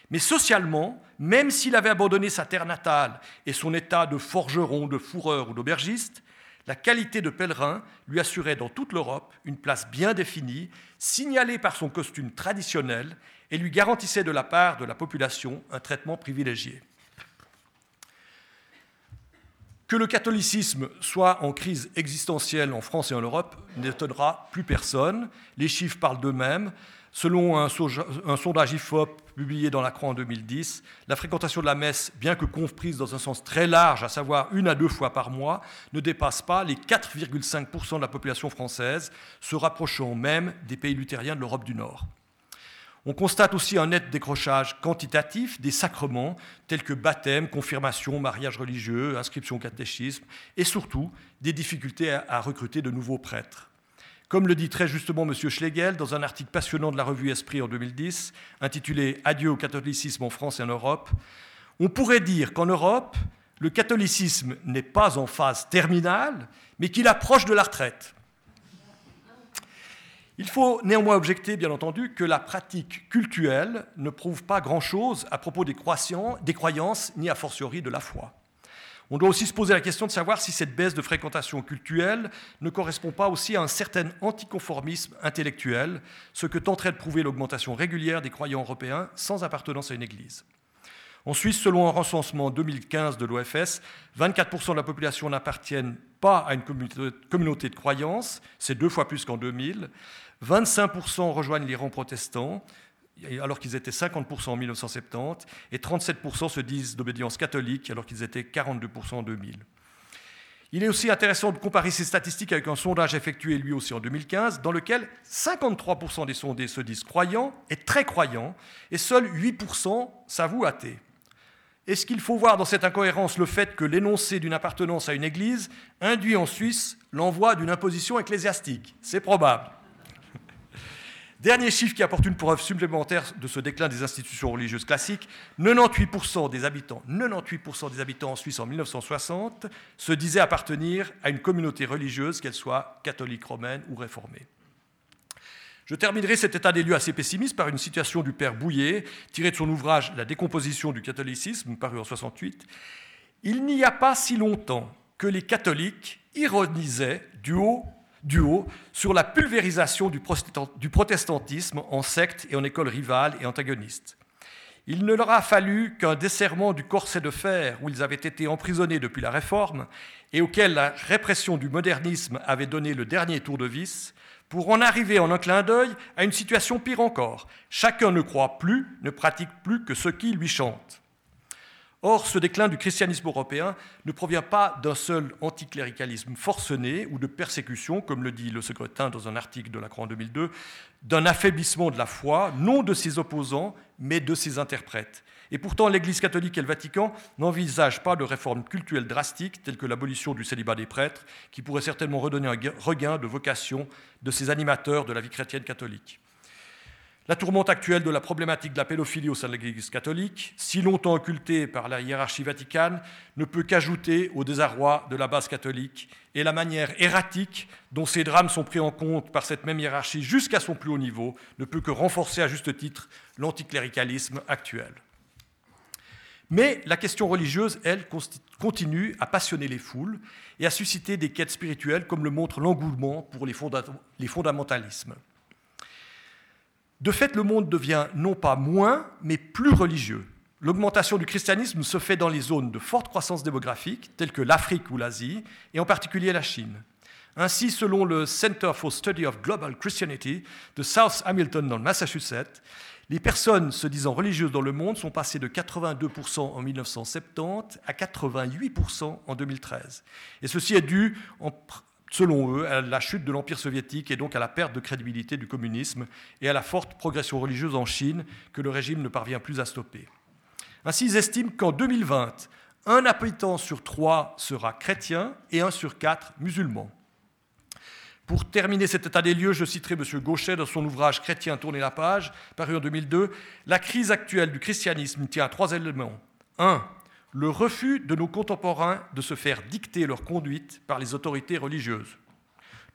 Mais socialement, même s'il avait abandonné sa terre natale et son état de forgeron, de fourreur ou d'aubergiste, la qualité de pèlerin lui assurait dans toute l'Europe une place bien définie, signalée par son costume traditionnel, et lui garantissait de la part de la population un traitement privilégié. Que le catholicisme soit en crise existentielle en France et en Europe n'étonnera plus personne. Les chiffres parlent d'eux-mêmes. Selon un, sondage IFOP publié dans la Croix en 2010, la fréquentation de la messe, bien que comprise dans un sens très large, à savoir une à deux fois par mois, ne dépasse pas les 4,5% de la population française, se rapprochant même des pays luthériens de l'Europe du Nord. On constate aussi un net décrochage quantitatif des sacrements tels que baptême, confirmation, mariage religieux, inscription au catéchisme, et surtout des difficultés à recruter de nouveaux prêtres. Comme le dit très justement M. Schlegel dans un article passionnant de la revue Esprit en 2010, intitulé Adieu au catholicisme en France et en Europe, on pourrait dire qu'en Europe, le catholicisme n'est pas en phase terminale, mais qu'il approche de la retraite. Il faut néanmoins objecter, bien entendu, que la pratique cultuelle ne prouve pas grand-chose à propos des, croyances, ni a fortiori de la foi. On doit aussi se poser la question de savoir si cette baisse de fréquentation cultuelle ne correspond pas aussi à un certain anticonformisme intellectuel, ce que tenterait de prouver l'augmentation régulière des croyants européens sans appartenance à une église. En Suisse, selon un recensement 2015 de l'OFS, 24% de la population n'appartiennent pas à une communauté de croyance, c'est deux fois plus qu'en 2000. 25% rejoignent les rangs protestants, alors qu'ils étaient 50% en 1970, et 37% se disent d'obédience catholique, alors qu'ils étaient 42% en 2000. Il est aussi intéressant de comparer ces statistiques avec un sondage effectué lui aussi en 2015, dans lequel 53% des sondés se disent croyants et très croyants, et seuls 8% s'avouent athées. Est-ce qu'il faut voir dans cette incohérence le fait que l'énoncé d'une appartenance à une église induit en Suisse l'envoi d'une imposition ecclésiastique? C'est probable. Dernier chiffre qui apporte une preuve supplémentaire de ce déclin des institutions religieuses classiques, 98% des habitants, 98% des habitants en Suisse en 1960 se disaient appartenir à une communauté religieuse, qu'elle soit catholique romaine ou réformée. Je terminerai cet état des lieux assez pessimiste par une citation du père Bouillet, tirée de son ouvrage La décomposition du catholicisme, paru en 68. Il n'y a pas si longtemps que les catholiques ironisaient du haut du haut sur la pulvérisation du protestantisme en sectes et en écoles rivales et antagonistes. Il ne leur a fallu qu'un desserrement du corset de fer où ils avaient été emprisonnés depuis la Réforme et auquel la répression du modernisme avait donné le dernier tour de vis pour en arriver en un clin d'œil à une situation pire encore. Chacun ne croit plus, ne pratique plus que ce qui lui chante. Or, ce déclin du christianisme européen ne provient pas d'un seul anticléricalisme forcené ou de persécution, comme le dit le secrétaire dans un article de la Croix en 2002, d'un affaiblissement de la foi, non de ses opposants, mais de ses interprètes. Et pourtant, l'Église catholique et le Vatican n'envisagent pas de réformes culturelles drastiques telles que l'abolition du célibat des prêtres, qui pourrait certainement redonner un regain de vocation de ces animateurs de la vie chrétienne catholique. La tourmente actuelle de la problématique de la pédophilie au sein de l'Église catholique, si longtemps occultée par la hiérarchie vaticane, ne peut qu'ajouter au désarroi de la base catholique et la manière erratique dont ces drames sont pris en compte par cette même hiérarchie jusqu'à son plus haut niveau ne peut que renforcer à juste titre l'anticléricalisme actuel. Mais la question religieuse, elle, continue à passionner les foules et à susciter des quêtes spirituelles comme le montre l'engouement pour les fondamentalismes. De fait, le monde devient non pas moins, mais plus religieux. L'augmentation du christianisme se fait dans les zones de forte croissance démographique, telles que l'Afrique ou l'Asie, et en particulier la Chine. Ainsi, selon le Center for Study of Global Christianity de South Hamilton dans le Massachusetts, les personnes se disant religieuses dans le monde sont passées de 82% en 1970 à 88% en 2013. Et ceci est dû en selon eux, à la chute de l'Empire soviétique et donc à la perte de crédibilité du communisme et à la forte progression religieuse en Chine que le régime ne parvient plus à stopper. Ainsi, ils estiment qu'en 2020, un habitant sur trois sera chrétien et un sur quatre musulman. Pour terminer cet état des lieux, je citerai M. Gauchet dans son ouvrage Chrétien, tourner la page, paru en 2002. La crise actuelle du christianisme tient à trois éléments. Un, le refus de nos contemporains de se faire dicter leur conduite par les autorités religieuses.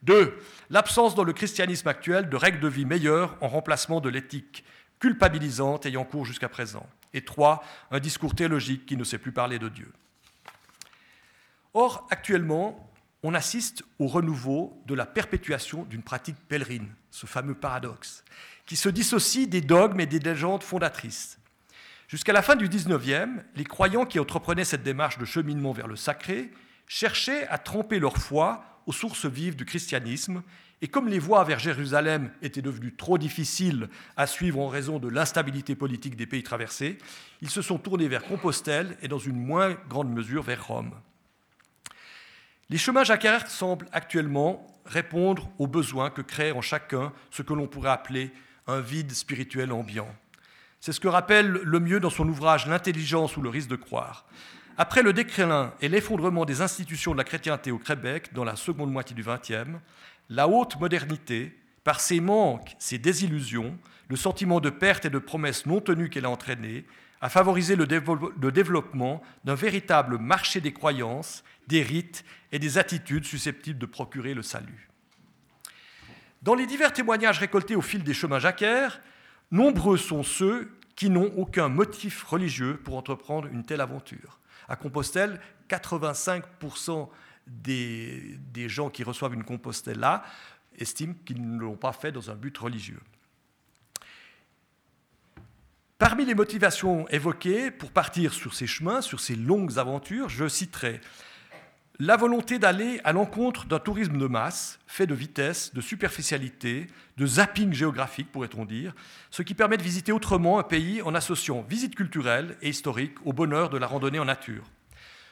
Deux, l'absence dans le christianisme actuel de règles de vie meilleures en remplacement de l'éthique culpabilisante ayant cours jusqu'à présent. Et trois, un discours théologique qui ne sait plus parler de Dieu. Or, actuellement, on assiste au renouveau de la perpétuation d'une pratique pèlerine, ce fameux paradoxe, qui se dissocie des dogmes et des légendes fondatrices. Jusqu'à la fin du XIXe, les croyants qui entreprenaient cette démarche de cheminement vers le sacré cherchaient à tremper leur foi aux sources vives du christianisme, et comme les voies vers Jérusalem étaient devenues trop difficiles à suivre en raison de l'instabilité politique des pays traversés, ils se sont tournés vers Compostelle et dans une moins grande mesure vers Rome. Les chemins jacquard semblent actuellement répondre aux besoins que crée en chacun ce que l'on pourrait appeler un vide spirituel ambiant. C'est ce que rappelle le mieux dans son ouvrage L'intelligence ou le risque de croire. Après le déclin et l'effondrement des institutions de la chrétienté au Québec dans la seconde moitié du XXe, la haute modernité, par ses manques, ses désillusions, le sentiment de perte et de promesses non tenues qu'elle a entraîné, a favorisé le, développement d'un véritable marché des croyances, des rites et des attitudes susceptibles de procurer le salut. Dans les divers témoignages récoltés au fil des chemins jacquaires, Nombreux sont ceux qui n'ont aucun motif religieux pour entreprendre une telle aventure. À Compostelle, 85% des, gens qui reçoivent une Compostelle là estiment qu'ils ne l'ont pas fait dans un but religieux. Parmi les motivations évoquées pour partir sur ces chemins, sur ces longues aventures, je citerai la volonté d'aller à l'encontre d'un tourisme de masse, fait de vitesse, de superficialité, de zapping géographique, pourrait-on dire, ce qui permet de visiter autrement un pays en associant visite culturelle et historique au bonheur de la randonnée en nature.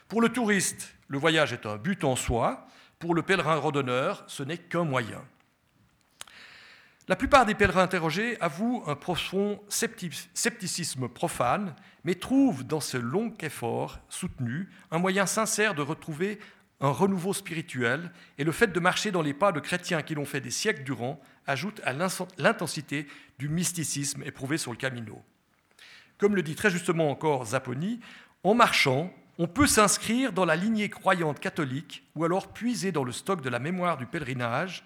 Pour le touriste, le voyage est un but en soi, pour le pèlerin randonneur, ce n'est qu'un moyen. La plupart des pèlerins interrogés avouent un profond scepticisme profane, mais trouvent dans ce long effort soutenu un moyen sincère de retrouver un renouveau spirituel, et le fait de marcher dans les pas de chrétiens qui l'ont fait des siècles durant ajoute à l'intensité du mysticisme éprouvé sur le Camino. Comme le dit très justement encore Zapponi, en marchant, on peut s'inscrire dans la lignée croyante catholique ou alors puiser dans le stock de la mémoire du pèlerinage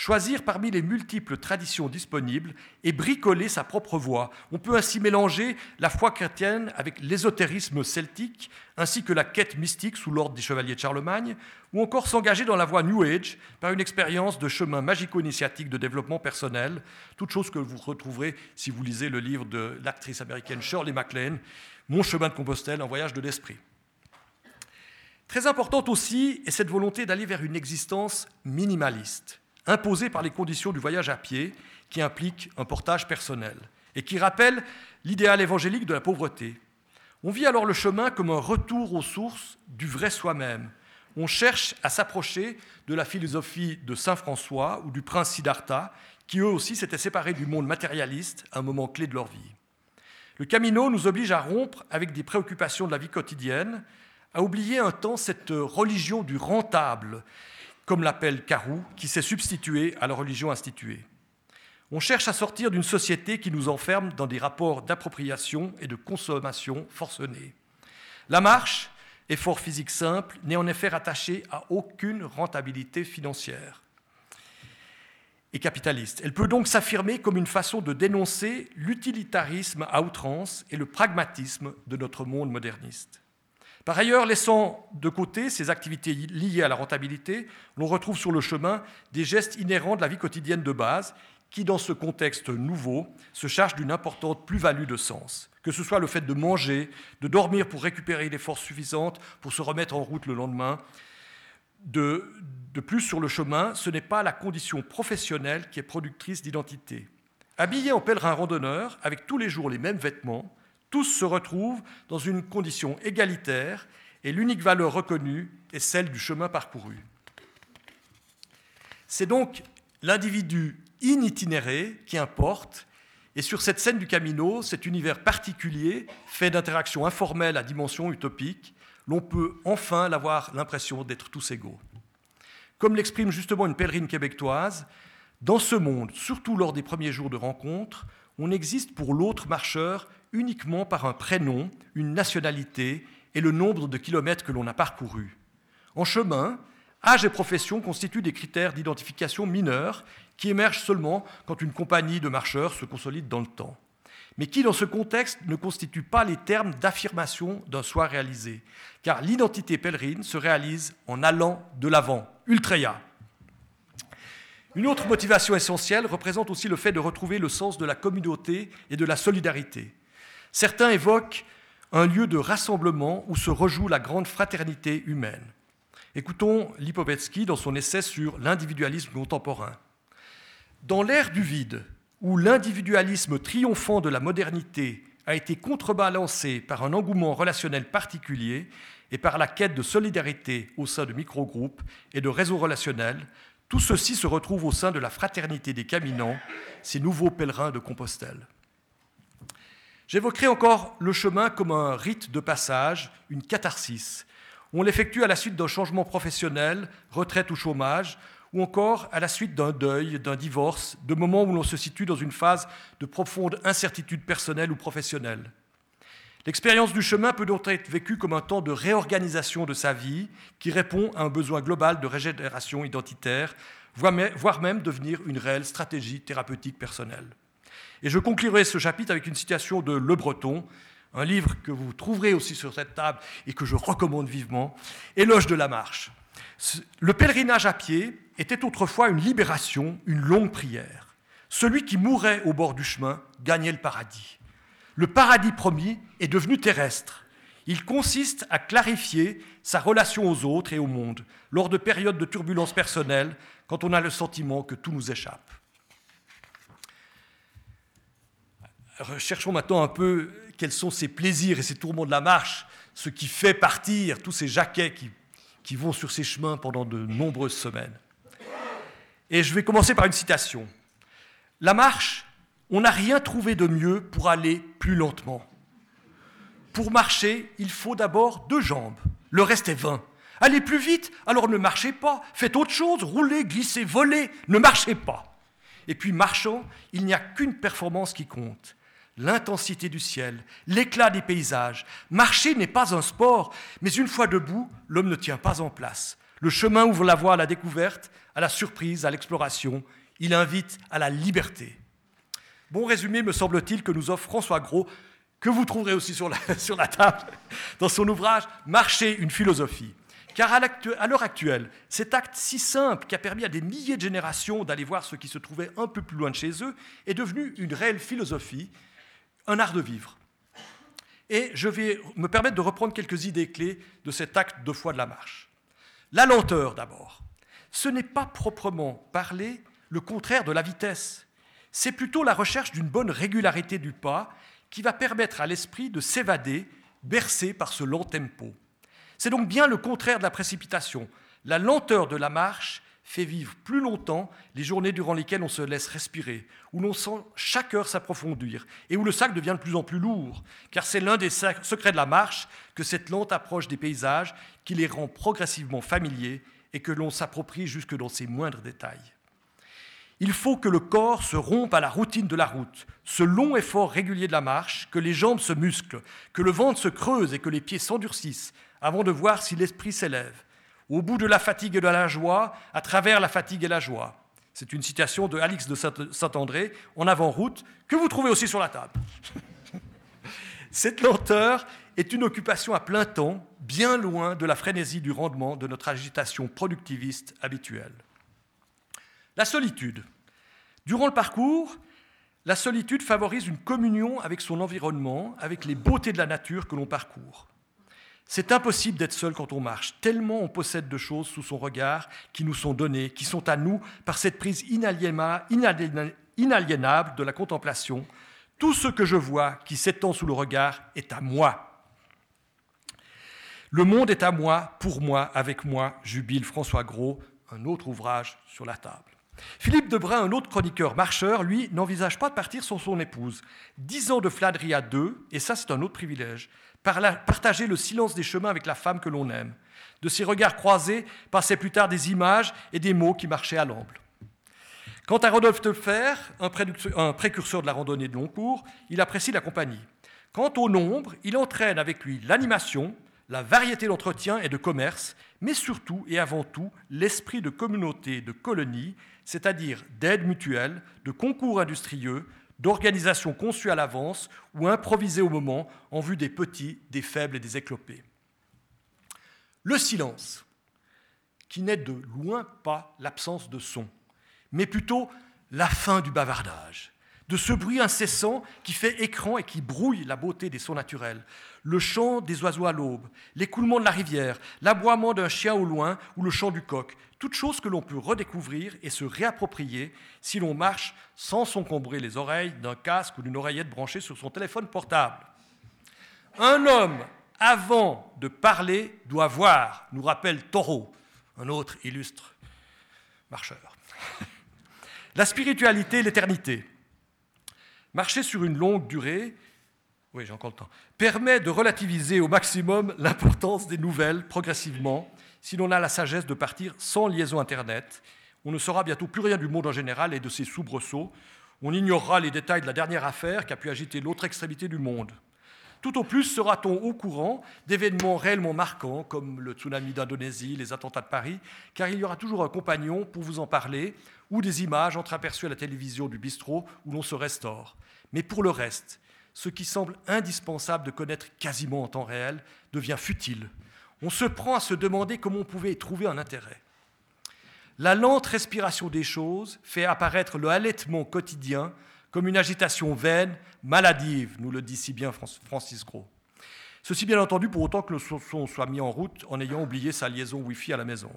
choisir parmi les multiples traditions disponibles et bricoler sa propre voie. On peut ainsi mélanger la foi chrétienne avec l'ésotérisme celtique, ainsi que la quête mystique sous l'ordre des chevaliers de Charlemagne, ou encore s'engager dans la voie New Age par une expérience de chemin magico-initiatique de développement personnel, toute chose que vous retrouverez si vous lisez le livre de l'actrice américaine Shirley MacLaine, Mon chemin de Compostelle, un voyage de l'esprit. Très importante aussi est cette volonté d'aller vers une existence minimaliste imposé par les conditions du voyage à pied, qui implique un portage personnel, et qui rappelle l'idéal évangélique de la pauvreté. On vit alors le chemin comme un retour aux sources du vrai soi-même. On cherche à s'approcher de la philosophie de Saint François ou du prince Siddhartha, qui eux aussi s'étaient séparés du monde matérialiste à un moment clé de leur vie. Le Camino nous oblige à rompre avec des préoccupations de la vie quotidienne, à oublier un temps cette religion du rentable comme l'appelle Carou, qui s'est substitué à la religion instituée. On cherche à sortir d'une société qui nous enferme dans des rapports d'appropriation et de consommation forcenés. La marche, effort physique simple, n'est en effet rattachée à aucune rentabilité financière et capitaliste. Elle peut donc s'affirmer comme une façon de dénoncer l'utilitarisme à outrance et le pragmatisme de notre monde moderniste. Par ailleurs, laissant de côté ces activités liées à la rentabilité, l'on retrouve sur le chemin des gestes inhérents de la vie quotidienne de base qui, dans ce contexte nouveau, se chargent d'une importante plus-value de sens. Que ce soit le fait de manger, de dormir pour récupérer des forces suffisantes pour se remettre en route le lendemain. De, de plus, sur le chemin, ce n'est pas la condition professionnelle qui est productrice d'identité. Habillé en pèlerin randonneur, avec tous les jours les mêmes vêtements, tous se retrouvent dans une condition égalitaire et l'unique valeur reconnue est celle du chemin parcouru. C'est donc l'individu initinéré qui importe, et sur cette scène du Camino, cet univers particulier, fait d'interactions informelles à dimension utopique, l'on peut enfin avoir l'impression d'être tous égaux. Comme l'exprime justement une pèlerine québécoise, dans ce monde, surtout lors des premiers jours de rencontre, on existe pour l'autre marcheur uniquement par un prénom, une nationalité et le nombre de kilomètres que l'on a parcourus. En chemin, âge et profession constituent des critères d'identification mineurs qui émergent seulement quand une compagnie de marcheurs se consolide dans le temps, mais qui, dans ce contexte, ne constituent pas les termes d'affirmation d'un soi réalisé, car l'identité pèlerine se réalise en allant de l'avant, ultreia. Une autre motivation essentielle représente aussi le fait de retrouver le sens de la communauté et de la solidarité. Certains évoquent un lieu de rassemblement où se rejoue la grande fraternité humaine. Écoutons Lipovetsky dans son essai sur l'individualisme contemporain. Dans l'ère du vide, où l'individualisme triomphant de la modernité a été contrebalancé par un engouement relationnel particulier et par la quête de solidarité au sein de microgroupes et de réseaux relationnels, tout ceci se retrouve au sein de la fraternité des caminants, ces nouveaux pèlerins de Compostelle. J'évoquerai encore le chemin comme un rite de passage, une catharsis. On l'effectue à la suite d'un changement professionnel, retraite ou chômage, ou encore à la suite d'un deuil, d'un divorce, de moments où l'on se situe dans une phase de profonde incertitude personnelle ou professionnelle. L'expérience du chemin peut donc être vécue comme un temps de réorganisation de sa vie qui répond à un besoin global de régénération identitaire, voire même devenir une réelle stratégie thérapeutique personnelle. Et je conclurai ce chapitre avec une citation de Le Breton, un livre que vous trouverez aussi sur cette table et que je recommande vivement, Éloge de la marche. Le pèlerinage à pied était autrefois une libération, une longue prière. Celui qui mourait au bord du chemin gagnait le paradis. Le paradis promis est devenu terrestre. Il consiste à clarifier sa relation aux autres et au monde lors de périodes de turbulence personnelle, quand on a le sentiment que tout nous échappe. Cherchons maintenant un peu quels sont ces plaisirs et ces tourments de la marche, ce qui fait partir tous ces jaquets qui, qui vont sur ces chemins pendant de nombreuses semaines. Et je vais commencer par une citation. La marche, on n'a rien trouvé de mieux pour aller plus lentement. Pour marcher, il faut d'abord deux jambes. Le reste est vain. Allez plus vite, alors ne marchez pas. Faites autre chose, roulez, glissez, volez, ne marchez pas. Et puis marchant, il n'y a qu'une performance qui compte. L'intensité du ciel, l'éclat des paysages. Marcher n'est pas un sport, mais une fois debout, l'homme ne tient pas en place. Le chemin ouvre la voie à la découverte, à la surprise, à l'exploration. Il invite à la liberté. Bon résumé, me semble-t-il, que nous offre François Gros, que vous trouverez aussi sur la, table, dans son ouvrage Marcher, une philosophie. Car à l'heure actuelle, cet acte si simple qui a permis à des milliers de générations d'aller voir ce qui se trouvait un peu plus loin de chez eux est devenu une réelle philosophie, un art de vivre. Et je vais me permettre de reprendre quelques idées clés de cet acte de foi de la marche. La lenteur d'abord. Ce n'est pas proprement parler le contraire de la vitesse. C'est plutôt la recherche d'une bonne régularité du pas qui va permettre à l'esprit de s'évader, bercé par ce long tempo. C'est donc bien le contraire de la précipitation. La lenteur de la marche fait vivre plus longtemps les journées durant lesquelles on se laisse respirer, où l'on sent chaque heure s'approfondir et où le sac devient de plus en plus lourd, car c'est l'un des secrets de la marche que cette lente approche des paysages qui les rend progressivement familiers et que l'on s'approprie jusque dans ses moindres détails. Il faut que le corps se rompe à la routine de la route, ce long effort régulier de la marche, que les jambes se musclent, que le ventre se creuse et que les pieds s'endurcissent, avant de voir si l'esprit s'élève. Au bout de la fatigue et de la joie, à travers la fatigue et la joie. C'est une citation de Alix de Saint-André, en avant-route, que vous trouvez aussi sur la table. Cette lenteur est une occupation à plein temps, bien loin de la frénésie du rendement de notre agitation productiviste habituelle. La solitude. Durant le parcours, la solitude favorise une communion avec son environnement, avec les beautés de la nature que l'on parcourt. C'est impossible d'être seul quand on marche, tellement on possède de choses sous son regard qui nous sont données, qui sont à nous par cette prise inaliénable de la contemplation. Tout ce que je vois qui s'étend sous le regard est à moi. Le monde est à moi, pour moi, avec moi, jubile François Gros, un autre ouvrage sur la table. Philippe Debrun, un autre chroniqueur marcheur, lui, n'envisage pas de partir sans son épouse. Dix ans de fladerie à deux, et ça c'est un autre privilège. Partager le silence des chemins avec la femme que l'on aime. De ces regards croisés passaient plus tard des images et des mots qui marchaient à l'amble. Quant à Rodolphe Tefer, un précurseur de la randonnée de long cours, il apprécie la compagnie. Quant au nombre, il entraîne avec lui l'animation, la variété d'entretien et de commerce, mais surtout et avant tout l'esprit de communauté, de colonie, c'est-à-dire d'aide mutuelle, de concours industrieux, d'organisations conçues à l'avance ou improvisées au moment en vue des petits, des faibles et des éclopés. Le silence, qui n'est de loin pas l'absence de son, mais plutôt la fin du bavardage, de ce bruit incessant qui fait écran et qui brouille la beauté des sons naturels, le chant des oiseaux à l'aube, l'écoulement de la rivière, l'aboiement d'un chien au loin ou le chant du coq, toutes choses que l'on peut redécouvrir et se réapproprier si l'on marche sans s'encombrer les oreilles d'un casque ou d'une oreillette branchée sur son téléphone portable. Un homme, avant de parler, doit voir, nous rappelle Taureau, un autre illustre marcheur. La spiritualité et l'éternité. Marcher sur une longue durée, permet de relativiser au maximum l'importance des nouvelles progressivement si l'on a la sagesse de partir sans liaison Internet. On ne saura bientôt plus rien du monde en général et de ses soubresauts. On ignorera les détails de la dernière affaire qui a pu agiter l'autre extrémité du monde. Tout au plus sera-t-on au courant d'événements réellement marquants comme le tsunami d'Indonésie, les attentats de Paris, car il y aura toujours un compagnon pour vous en parler, ou des images entreaperçues à la télévision du bistrot où l'on se restaure. Mais pour le reste, ce qui semble indispensable de connaître quasiment en temps réel devient futile. On se prend à se demander comment on pouvait y trouver un intérêt. La lente respiration des choses fait apparaître le halètement quotidien comme une agitation vaine, maladive, nous le dit si bien Francis Gros. Ceci bien entendu pour autant que le son soit mis en route en ayant oublié sa liaison Wi-Fi à la maison.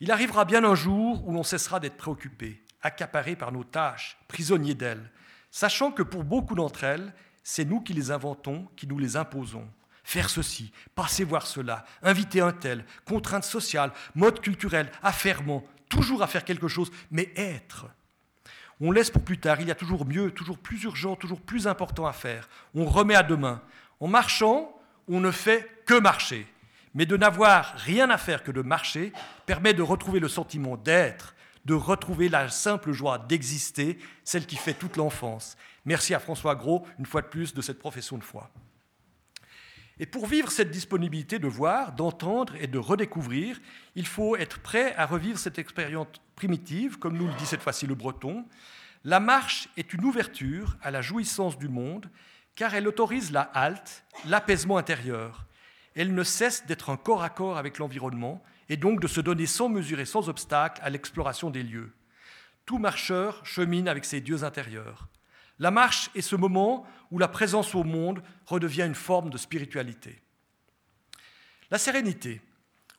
Il arrivera bien un jour où l'on cessera d'être préoccupé, accaparé par nos tâches, prisonnier d'elles, sachant que pour beaucoup d'entre elles, c'est nous qui les inventons, qui nous les imposons. Faire ceci, passer voir cela, inviter un tel, contraintes sociales, mode culturel, affairement, toujours à faire quelque chose, mais être. On laisse pour plus tard, il y a toujours mieux, toujours plus urgent, toujours plus important à faire. On remet à demain. En marchant, on ne fait que marcher. Mais de n'avoir rien à faire que de marcher permet de retrouver le sentiment d'être, de retrouver la simple joie d'exister, celle qui fait toute l'enfance. Merci à François Gros, une fois de plus, de cette profession de foi. Et pour vivre cette disponibilité de voir, d'entendre et de redécouvrir, il faut être prêt à revivre cette expérience primitive, comme nous le dit cette fois-ci le breton. La marche est une ouverture à la jouissance du monde, car elle autorise la halte, l'apaisement intérieur. Elle ne cesse d'être un corps à corps avec l'environnement, et donc de se donner sans mesure et sans obstacle à l'exploration des lieux. Tout marcheur chemine avec ses dieux intérieurs. La marche est ce moment où la présence au monde redevient une forme de spiritualité. La sérénité,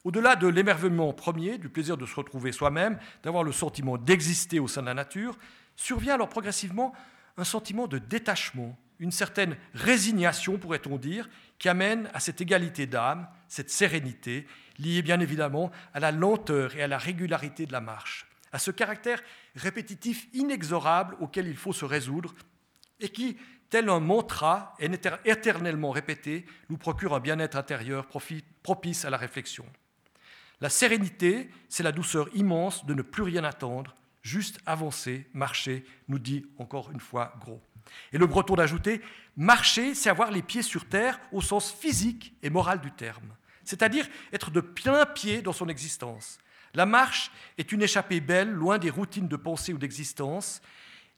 au-delà de l'émerveillement premier, du plaisir de se retrouver soi-même, d'avoir le sentiment d'exister au sein de la nature, survient alors progressivement un sentiment de détachement, une certaine résignation, pourrait-on dire, qui amène à cette égalité d'âme, cette sérénité, liée bien évidemment à la lenteur et à la régularité de la marche, à ce caractère répétitif inexorable auquel il faut se résoudre et qui, tel un mantra éternellement répété, nous procure un bien-être intérieur propice à la réflexion. La sérénité, c'est la douceur immense de ne plus rien attendre, juste avancer, marcher, nous dit encore une fois Gros. Et le breton d'ajouter, marcher, c'est avoir les pieds sur terre au sens physique et moral du terme, c'est-à-dire être de plein pied dans son existence. La marche est une échappée belle, loin des routines de pensée ou d'existence,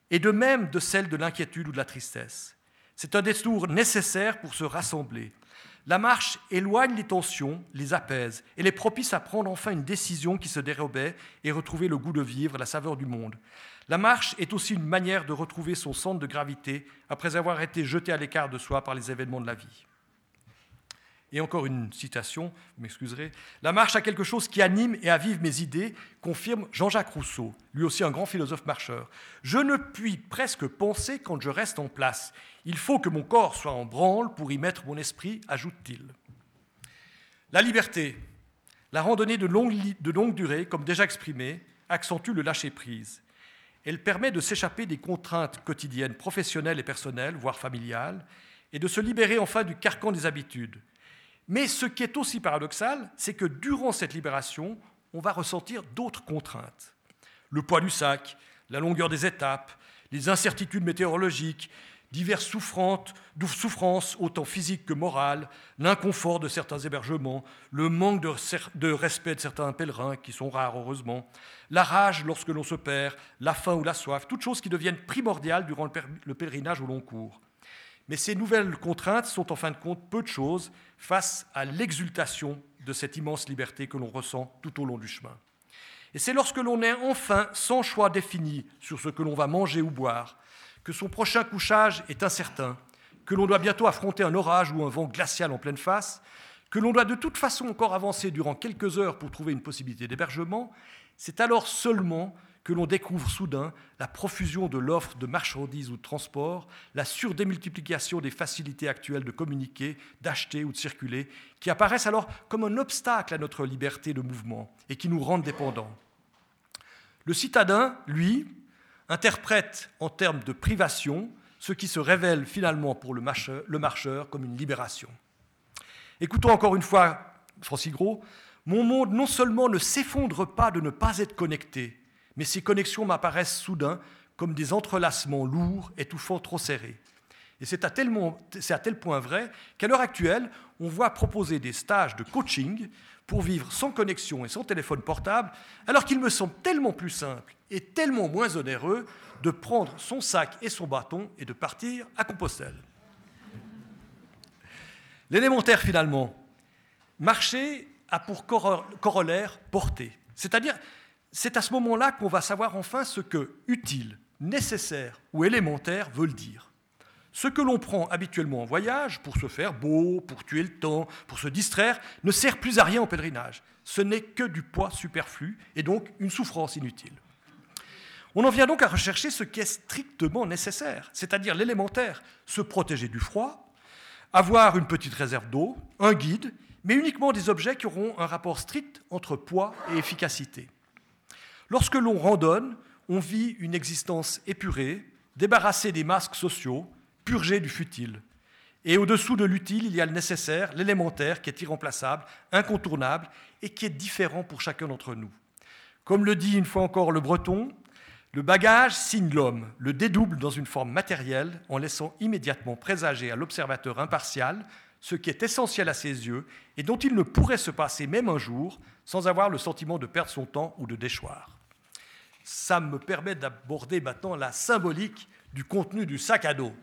et de même de celle de l'inquiétude ou de la tristesse. C'est un détour nécessaire pour se rassembler. La marche éloigne les tensions, les apaise, et les propice à prendre enfin une décision qui se dérobait et retrouver le goût de vivre, la saveur du monde. La marche est aussi une manière de retrouver son centre de gravité après avoir été jeté à l'écart de soi par les événements de la vie. Et encore une citation, vous m'excuserez. La marche a quelque chose qui anime et avive mes idées, confirme Jean-Jacques Rousseau, lui aussi un grand philosophe marcheur. Je ne puis presque penser quand je reste en place. Il faut que mon corps soit en branle pour y mettre mon esprit, ajoute-t-il. La liberté, la randonnée de longue, durée, comme déjà exprimé, accentue le lâcher-prise. Elle permet de s'échapper des contraintes quotidiennes, professionnelles et personnelles, voire familiales, et de se libérer enfin du carcan des habitudes mais ce qui est aussi paradoxal, c'est que durant cette libération, on va ressentir d'autres contraintes. Le poids du sac, la longueur des étapes, les incertitudes météorologiques, diverses souffrances, autant physiques que morales, l'inconfort de certains hébergements, le manque de, respect de certains pèlerins, qui sont rares heureusement, la rage lorsque l'on se perd, la faim ou la soif, toutes choses qui deviennent primordiales durant le pèlerinage au long cours. Mais ces nouvelles contraintes sont en fin de compte peu de choses face à l'exultation de cette immense liberté que l'on ressent tout au long du chemin. Et c'est lorsque l'on est enfin sans choix défini sur ce que l'on va manger ou boire, que son prochain couchage est incertain, que l'on doit bientôt affronter un orage ou un vent glacial en pleine face, que l'on doit de toute façon encore avancer durant quelques heures pour trouver une possibilité d'hébergement, c'est alors seulement que l'on découvre soudain la profusion de l'offre de marchandises ou de transport, la surdémultiplication des facilités actuelles de communiquer, d'acheter ou de circuler, qui apparaissent alors comme un obstacle à notre liberté de mouvement et qui nous rendent dépendants. Le citadin, lui, interprète en termes de privation ce qui se révèle finalement pour le marcheur, comme une libération. Écoutons encore une fois Francis Gros, mon monde non seulement ne s'effondre pas de ne pas être connecté, mais ces connexions m'apparaissent soudain comme des entrelacements lourds, étouffants, trop serrés. Et c'est à, tel point vrai qu'à l'heure actuelle, on voit proposer des stages de coaching pour vivre sans connexion et sans téléphone portable, alors qu'il me semble tellement plus simple et tellement moins onéreux de prendre son sac et son bâton et de partir à Compostelle. L'élémentaire, finalement, marcher a pour corollaire porter, c'est-à-dire c'est à ce moment-là qu'on va savoir enfin ce que utile, nécessaire ou élémentaire veulent dire. Ce que l'on prend habituellement en voyage pour se faire beau, pour tuer le temps, pour se distraire, ne sert plus à rien en pèlerinage. Ce n'est que du poids superflu et donc une souffrance inutile. On en vient donc à rechercher ce qui est strictement nécessaire, c'est-à-dire l'élémentaire, se protéger du froid, avoir une petite réserve d'eau, un guide, mais uniquement des objets qui auront un rapport strict entre poids et efficacité. Lorsque l'on randonne, on vit une existence épurée, débarrassée des masques sociaux, purgée du futile. Et au-dessous de l'utile, il y a le nécessaire, l'élémentaire, qui est irremplaçable, incontournable, et qui est différent pour chacun d'entre nous. Comme le dit une fois encore le breton, le bagage signe l'homme, le dédouble dans une forme matérielle en laissant immédiatement présager à l'observateur impartial ce qui est essentiel à ses yeux et dont il ne pourrait se passer même un jour sans avoir le sentiment de perdre son temps ou de déchoir. Ça me permet d'aborder maintenant la symbolique du contenu du sac à dos.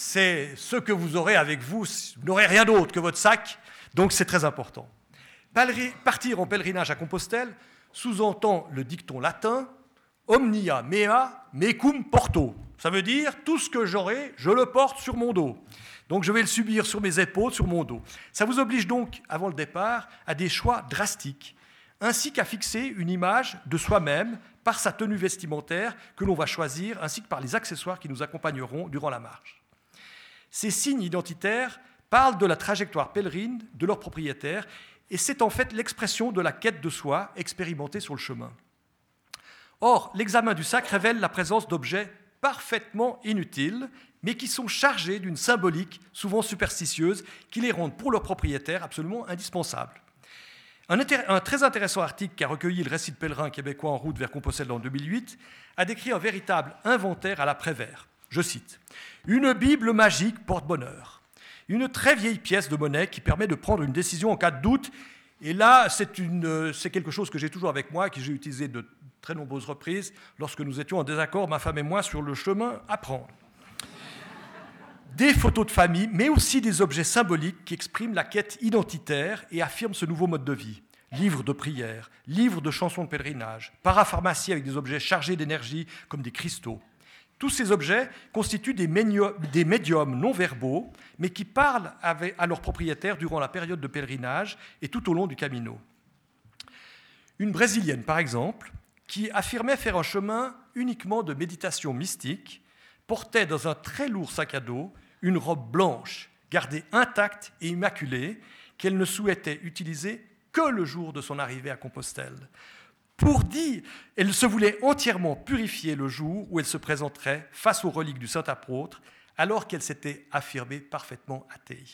C'est ce que vous aurez avec vous, vous n'aurez rien d'autre que votre sac, donc c'est très important. Partir en pèlerinage à Compostelle sous-entend le dicton latin Omnia mea mecum porto. Ça veut dire tout ce que j'aurai, je le porte sur mon dos. Donc je vais le subir sur mes épaules, sur mon dos. Ça vous oblige donc, avant le départ, à des choix drastiques, ainsi qu'à fixer une image de soi-même par sa tenue vestimentaire que l'on va choisir, ainsi que par les accessoires qui nous accompagneront durant la marche. Ces signes identitaires parlent de la trajectoire pèlerine de leur propriétaire, et c'est en fait l'expression de la quête de soi expérimentée sur le chemin. Or, l'examen du sac révèle la présence d'objets parfaitement inutiles, mais qui sont chargés d'une symbolique souvent superstitieuse qui les rendent pour leurs propriétaires absolument indispensables. Un, très intéressant article qui a recueilli le récit de pèlerin québécois en route vers Compostelle en 2008 a décrit un véritable inventaire à l'après-vert. Je cite Une Bible magique porte-bonheur. Une très vieille pièce de monnaie qui permet de prendre une décision en cas de doute. Et là, c'est quelque chose que j'ai toujours avec moi, que j'ai utilisé de très nombreuses reprises lorsque nous étions en désaccord, ma femme et moi, sur le chemin à prendre. Des photos de famille, mais aussi des objets symboliques qui expriment la quête identitaire et affirment ce nouveau mode de vie. Livres de prière, livres de chansons de pèlerinage, parapharmacie avec des objets chargés d'énergie comme des cristaux. Tous ces objets constituent des, médiums non verbaux, mais qui parlent à leurs propriétaires durant la période de pèlerinage et tout au long du camino. Une brésilienne, par exemple, qui affirmait faire un chemin uniquement de méditation mystique, portait dans un très lourd sac à dos une robe blanche, gardée intacte et immaculée, qu'elle ne souhaitait utiliser que le jour de son arrivée à Compostelle. Pour dire, elle se voulait entièrement purifier le jour où elle se présenterait face aux reliques du Saint-Apôtre, alors qu'elle s'était affirmée parfaitement athée.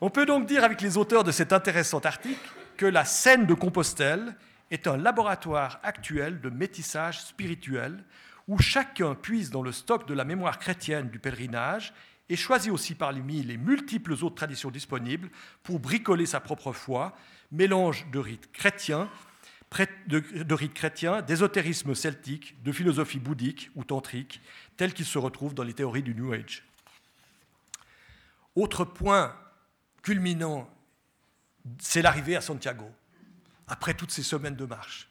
On peut donc dire avec les auteurs de cet intéressant article que la scène de Compostelle est un laboratoire actuel de métissage spirituel où chacun puise dans le stock de la mémoire chrétienne du pèlerinage et choisit aussi parmi les multiples autres traditions disponibles pour bricoler sa propre foi, mélange de rites chrétiens, d'ésotérisme celtique, de philosophie bouddhique ou tantrique, tel qu'il se retrouve dans les théories du New Age. Autre point culminant c'est l'arrivée à Santiago, après toutes ces semaines de marche.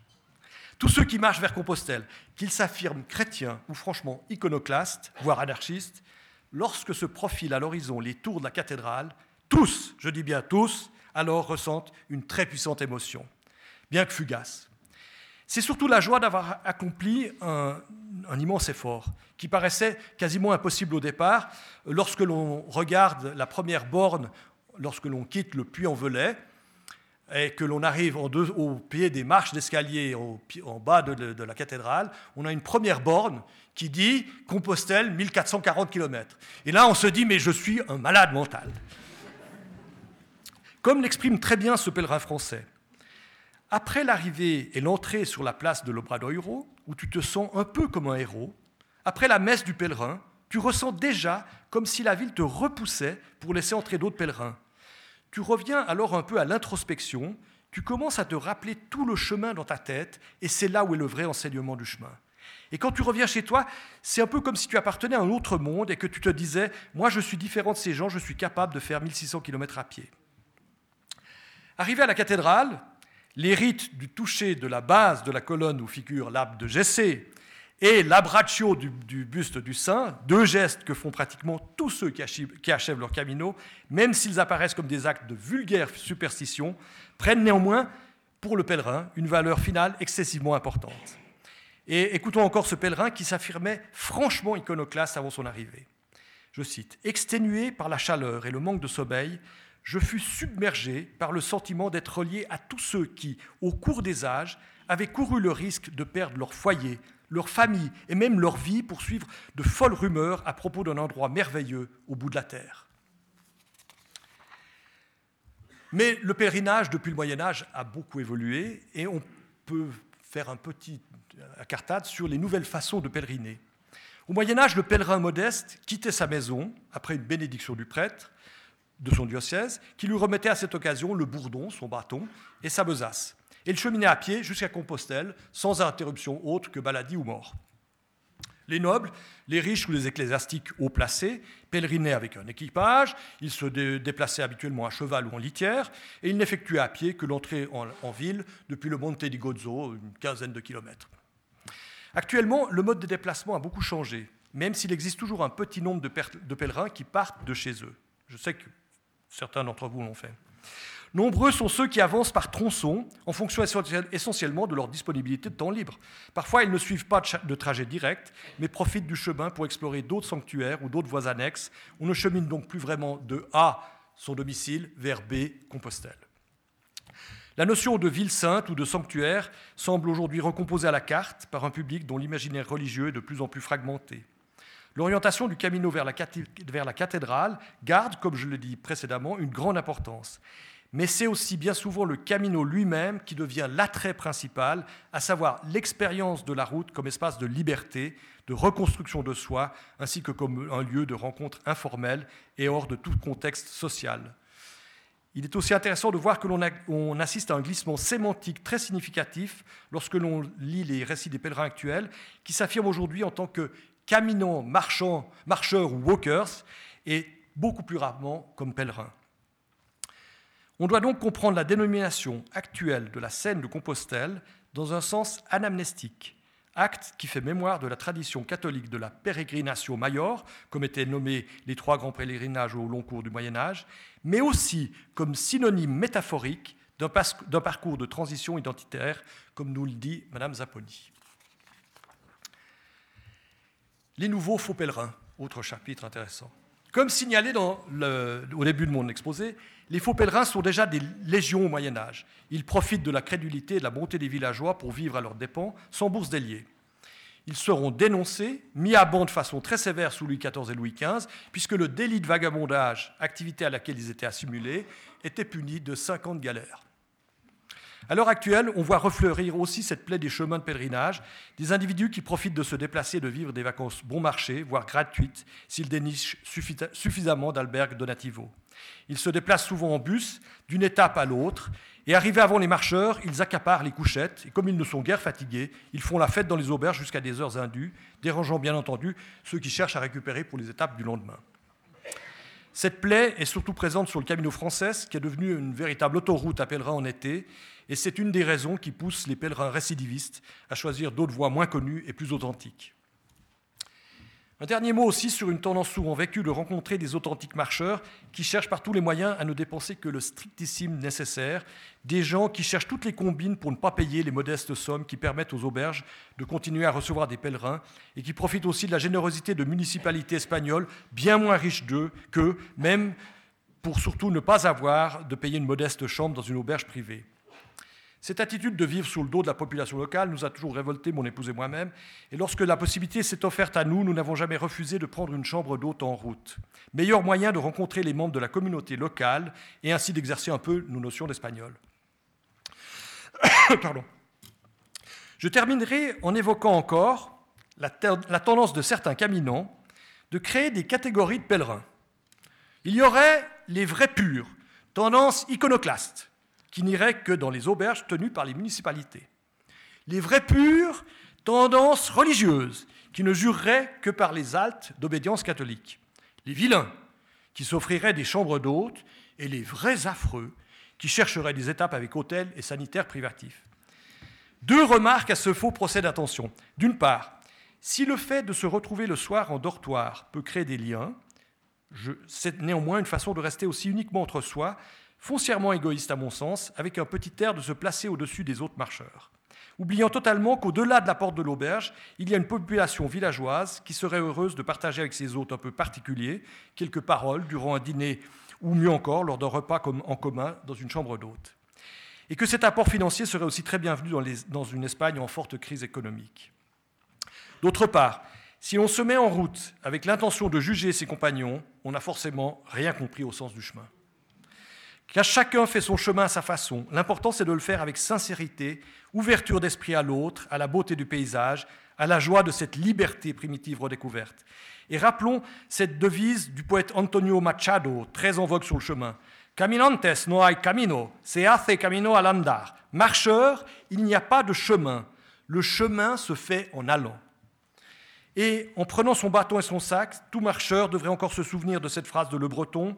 Tous ceux qui marchent vers Compostelle, qu'ils s'affirment chrétiens ou franchement iconoclastes, voire anarchistes, lorsque se profilent à l'horizon les tours de la cathédrale, tous, je dis bien tous, alors ressentent une très puissante émotion, bien que fugace. C'est surtout la joie d'avoir accompli un, immense effort qui paraissait quasiment impossible au départ. Lorsque l'on regarde la première borne lorsque l'on quitte le Puy-en-Velay et que l'on arrive au pied des marches d'escalier en bas de, la cathédrale, on a une première borne qui dit Compostelle, 1440 km. Et là, on se dit, mais je suis un malade mental. Comme l'exprime très bien ce pèlerin français, après l'arrivée et l'entrée sur la place de l'Obradoiro, où tu te sens un peu comme un héros, après la messe du pèlerin, tu ressens déjà comme si la ville te repoussait pour laisser entrer d'autres pèlerins. Tu reviens alors un peu à l'introspection, tu commences à te rappeler tout le chemin dans ta tête, et c'est là où est le vrai enseignement du chemin. Et quand tu reviens chez toi, c'est un peu comme si tu appartenais à un autre monde et que tu te disais, moi je suis différent de ces gens, je suis capable de faire 1600 km à pied. Arrivé à la cathédrale, les rites du toucher de la base de la colonne où figure l'arbre de Jessé et l'abraccio du, buste du saint, deux gestes que font pratiquement tous ceux qui achèvent, leur camino, même s'ils apparaissent comme des actes de vulgaire superstition, prennent néanmoins pour le pèlerin une valeur finale excessivement importante. Et écoutons encore ce pèlerin qui s'affirmait franchement iconoclaste avant son arrivée. Je cite Exténué par la chaleur et le manque de sommeil, je fus submergé par le sentiment d'être relié à tous ceux qui, au cours des âges, avaient couru le risque de perdre leur foyer, leur famille et même leur vie pour suivre de folles rumeurs à propos d'un endroit merveilleux au bout de la terre. Mais le pèlerinage depuis le Moyen Âge a beaucoup évolué et on peut faire un petit cartade sur les nouvelles façons de pèleriner. Au Moyen Âge, le pèlerin modeste quittait sa maison après une bénédiction du prêtre de son diocèse, qui lui remettait à cette occasion le bourdon, son bâton, et sa besace. Et il cheminait à pied jusqu'à Compostelle, sans interruption autre que maladie ou mort. Les nobles, les riches ou les ecclésiastiques haut placés pèlerinaient avec un équipage, ils se déplaçaient habituellement à cheval ou en litière, et ils n'effectuaient à pied que l'entrée en, ville depuis le Monte di Gozzo, une quinzaine de kilomètres. Actuellement, le mode de déplacement a beaucoup changé, même s'il existe toujours un petit nombre de pèlerins qui partent de chez eux. Je sais que certains d'entre vous l'ont fait. Nombreux sont ceux qui avancent par tronçon en fonction essentiellement de leur disponibilité de temps libre. Parfois, ils ne suivent pas de trajet direct, mais profitent du chemin pour explorer d'autres sanctuaires ou d'autres voies annexes. On ne chemine donc plus vraiment de A, son domicile, vers B, Compostelle. La notion de ville sainte ou de sanctuaire semble aujourd'hui recomposée à la carte par un public dont l'imaginaire religieux est de plus en plus fragmenté. L'orientation du Camino vers la, cathédrale garde, comme je l'ai dit précédemment, une grande importance. Mais c'est aussi bien souvent le Camino lui-même qui devient l'attrait principal, à savoir l'expérience de la route comme espace de liberté, de reconstruction de soi, ainsi que comme un lieu de rencontre informelle et hors de tout contexte social. Il est aussi intéressant de voir que l'on assiste à un glissement sémantique très significatif lorsque l'on lit les récits des pèlerins actuels, qui s'affirment aujourd'hui en tant que caminants, marchands, marcheurs ou walkers, et beaucoup plus rarement comme pèlerins. On doit donc comprendre la dénomination actuelle de la scène de Compostelle dans un sens anamnestique, acte qui fait mémoire de la tradition catholique de la pérégrination major, comme étaient nommés les trois grands pèlerinages au long cours du Moyen Âge, mais aussi comme synonyme métaphorique d'un parcours de transition identitaire, comme nous le dit Madame Zapponi. Les nouveaux faux pèlerins, autre chapitre intéressant. Comme signalé au début de mon exposé, les faux pèlerins sont déjà des légions au Moyen Âge. Ils profitent de la crédulité et de la bonté des villageois pour vivre à leurs dépens, sans bourse déliée. Ils seront dénoncés, mis à bande de façon très sévère sous Louis XIV et Louis XV, puisque le délit de vagabondage, activité à laquelle ils étaient assimilés, était puni de 50 galères. À l'heure actuelle, on voit refleurir aussi cette plaie des chemins de pèlerinage, des individus qui profitent de se déplacer et de vivre des vacances bon marché, voire gratuites, s'ils dénichent suffisamment d'albergues donativo. Ils se déplacent souvent en bus, d'une étape à l'autre, et arrivés avant les marcheurs, ils accaparent les couchettes, et comme ils ne sont guère fatigués, ils font la fête dans les auberges jusqu'à des heures indues, dérangeant bien entendu ceux qui cherchent à récupérer pour les étapes du lendemain. Cette plaie est surtout présente sur le Camino français, qui est devenu une véritable autoroute à pèlerins en été, et c'est une des raisons qui pousse les pèlerins récidivistes à choisir d'autres voies moins connues et plus authentiques. Un dernier mot aussi sur une tendance souvent vécue de rencontrer des authentiques marcheurs qui cherchent par tous les moyens à ne dépenser que le strictissime nécessaire, des gens qui cherchent toutes les combines pour ne pas payer les modestes sommes qui permettent aux auberges de continuer à recevoir des pèlerins et qui profitent aussi de la générosité de municipalités espagnoles bien moins riches d'eux qu'eux, même pour surtout ne pas avoir de payer une modeste chambre dans une auberge privée. Cette attitude de vivre sous le dos de la population locale nous a toujours révolté, mon épouse et moi-même, et lorsque la possibilité s'est offerte à nous, nous n'avons jamais refusé de prendre une chambre d'hôte en route. Meilleur moyen de rencontrer les membres de la communauté locale et ainsi d'exercer un peu nos notions d'espagnol. Pardon. Je terminerai en évoquant encore la, la tendance de certains caminants de créer des catégories de pèlerins. Il y aurait les vrais purs, tendance iconoclaste, qui n'iraient que dans les auberges tenues par les municipalités. Les vrais purs, tendances religieuses, qui ne jureraient que par les altes d'obédience catholique. Les vilains, qui s'offriraient des chambres d'hôtes, et les vrais affreux, qui chercheraient des étapes avec hôtels et sanitaires privatifs. Deux remarques à ce faux procès d'attention. D'une part, si le fait de se retrouver le soir en dortoir peut créer des liens, c'est néanmoins une façon de rester aussi uniquement entre soi foncièrement égoïste à mon sens, avec un petit air de se placer au-dessus des autres marcheurs. Oubliant totalement qu'au-delà de la porte de l'auberge, il y a une population villageoise qui serait heureuse de partager avec ses hôtes un peu particuliers quelques paroles durant un dîner ou mieux encore lors d'un repas en commun dans une chambre d'hôte. Et que cet apport financier serait aussi très bienvenu dans, dans une Espagne en forte crise économique. D'autre part, si on se met en route avec l'intention de juger ses compagnons, on n'a forcément rien compris au sens du chemin. Car chacun fait son chemin à sa façon. L'important, c'est de le faire avec sincérité, ouverture d'esprit à l'autre, à la beauté du paysage, à la joie de cette liberté primitive redécouverte. Et rappelons cette devise du poète Antonio Machado, très en vogue sur le chemin. Caminantes no hay camino, se hace camino al andar. Marcheur, il n'y a pas de chemin. Le chemin se fait en allant. Et en prenant son bâton et son sac, tout marcheur devrait encore se souvenir de cette phrase de Le Breton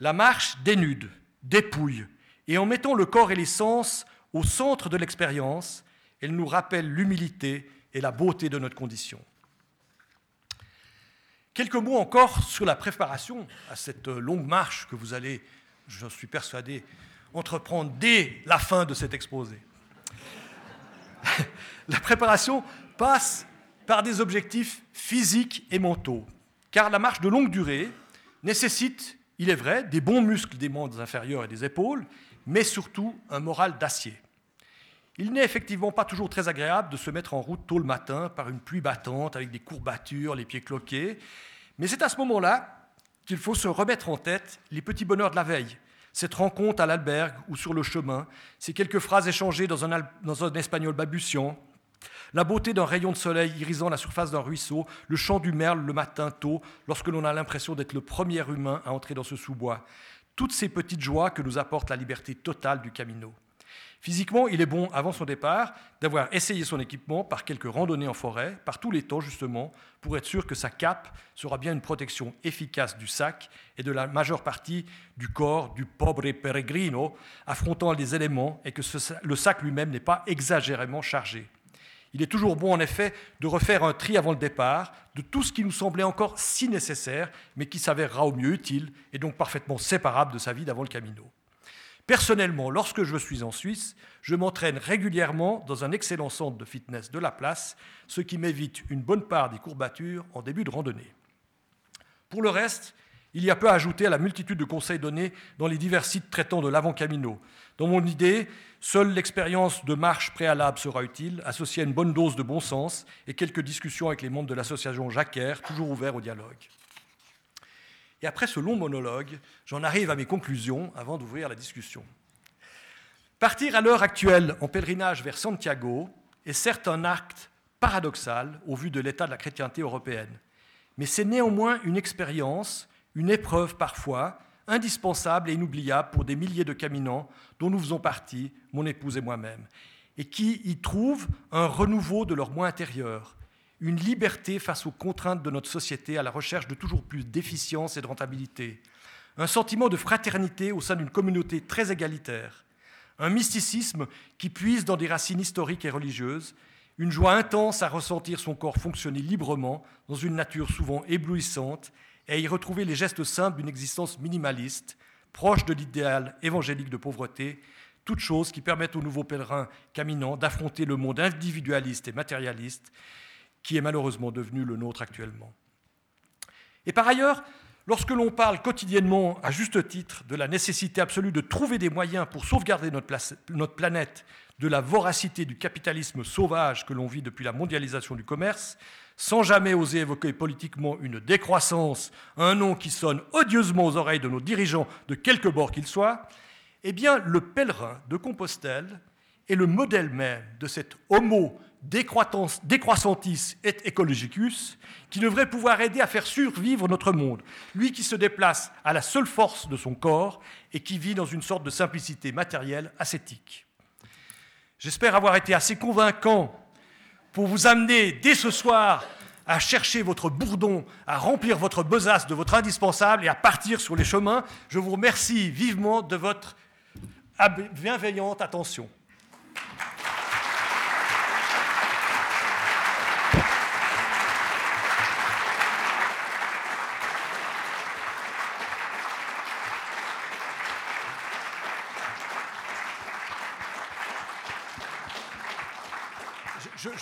La marche dénude, dépouille, et en mettant le corps et les sens au centre de l'expérience, elle nous rappelle l'humilité et la beauté de notre condition. Quelques mots encore sur la préparation à cette longue marche que vous allez, je suis persuadé, entreprendre dès la fin de cet exposé. la préparation passe par des objectifs physiques et mentaux, car la marche de longue durée nécessite, il est vrai, des bons muscles des membres inférieurs et des épaules, mais surtout un moral d'acier. Il n'est effectivement pas toujours très agréable de se mettre en route tôt le matin par une pluie battante, avec des courbatures, les pieds cloqués, mais c'est à ce moment-là qu'il faut se remettre en tête les petits bonheurs de la veille, cette rencontre à l'albergue ou sur le chemin, ces quelques phrases échangées dans un, dans un espagnol balbutiant, la beauté d'un rayon de soleil irisant la surface d'un ruisseau, le chant du merle le matin tôt, lorsque l'on a l'impression d'être le premier humain à entrer dans ce sous-bois. Toutes ces petites joies que nous apporte la liberté totale du Camino. Physiquement, il est bon, avant son départ, d'avoir essayé son équipement par quelques randonnées en forêt, par tous les temps justement, pour être sûr que sa cape sera bien une protection efficace du sac et de la majeure partie du corps du pobre peregrino, affrontant les éléments et que le sac lui-même n'est pas exagérément chargé. Il est toujours bon, en effet, de refaire un tri avant le départ de tout ce qui nous semblait encore si nécessaire, mais qui s'avérera au mieux utile et donc parfaitement séparable de sa vie d'avant le Camino. Personnellement, lorsque je suis en Suisse, je m'entraîne régulièrement dans un excellent centre de fitness de la place, ce qui m'évite une bonne part des courbatures en début de randonnée. Pour le reste, il y a peu à ajouter à la multitude de conseils donnés dans les divers sites traitant de l'avant-camino. Dans mon idée, seule l'expérience de marche préalable sera utile, associée à une bonne dose de bon sens et quelques discussions avec les membres de l'association Jacquer, toujours ouverts au dialogue. Et après ce long monologue, j'en arrive à mes conclusions avant d'ouvrir la discussion. Partir à l'heure actuelle en pèlerinage vers Santiago est certes un acte paradoxal au vu de l'état de la chrétienté européenne, mais c'est néanmoins une expérience, une épreuve parfois, indispensable et inoubliable pour des milliers de caminants dont nous faisons partie, mon épouse et moi-même, et qui y trouvent un renouveau de leur moi intérieur, une liberté face aux contraintes de notre société à la recherche de toujours plus d'efficience et de rentabilité, un sentiment de fraternité au sein d'une communauté très égalitaire, un mysticisme qui puise dans des racines historiques et religieuses, une joie intense à ressentir son corps fonctionner librement dans une nature souvent éblouissante et y retrouver les gestes simples d'une existence minimaliste, proche de l'idéal évangélique de pauvreté, toutes choses qui permettent aux nouveaux pèlerins caminants d'affronter le monde individualiste et matérialiste qui est malheureusement devenu le nôtre actuellement. Et par ailleurs, lorsque l'on parle quotidiennement, à juste titre, de la nécessité absolue de trouver des moyens pour sauvegarder notre, planète de la voracité du capitalisme sauvage que l'on vit depuis la mondialisation du commerce, sans jamais oser évoquer politiquement une décroissance, un nom qui sonne odieusement aux oreilles de nos dirigeants de quelque bord qu'ils soient, eh bien, le pèlerin de Compostelle est le modèle même de cet homo décroissantis et ecologicus, qui devrait pouvoir aider à faire survivre notre monde, lui qui se déplace à la seule force de son corps et qui vit dans une sorte de simplicité matérielle ascétique. J'espère avoir été assez convaincant pour vous amener dès ce soir à chercher votre bourdon, à remplir votre besace de votre indispensable et à partir sur les chemins. Je vous remercie vivement de votre bienveillante attention.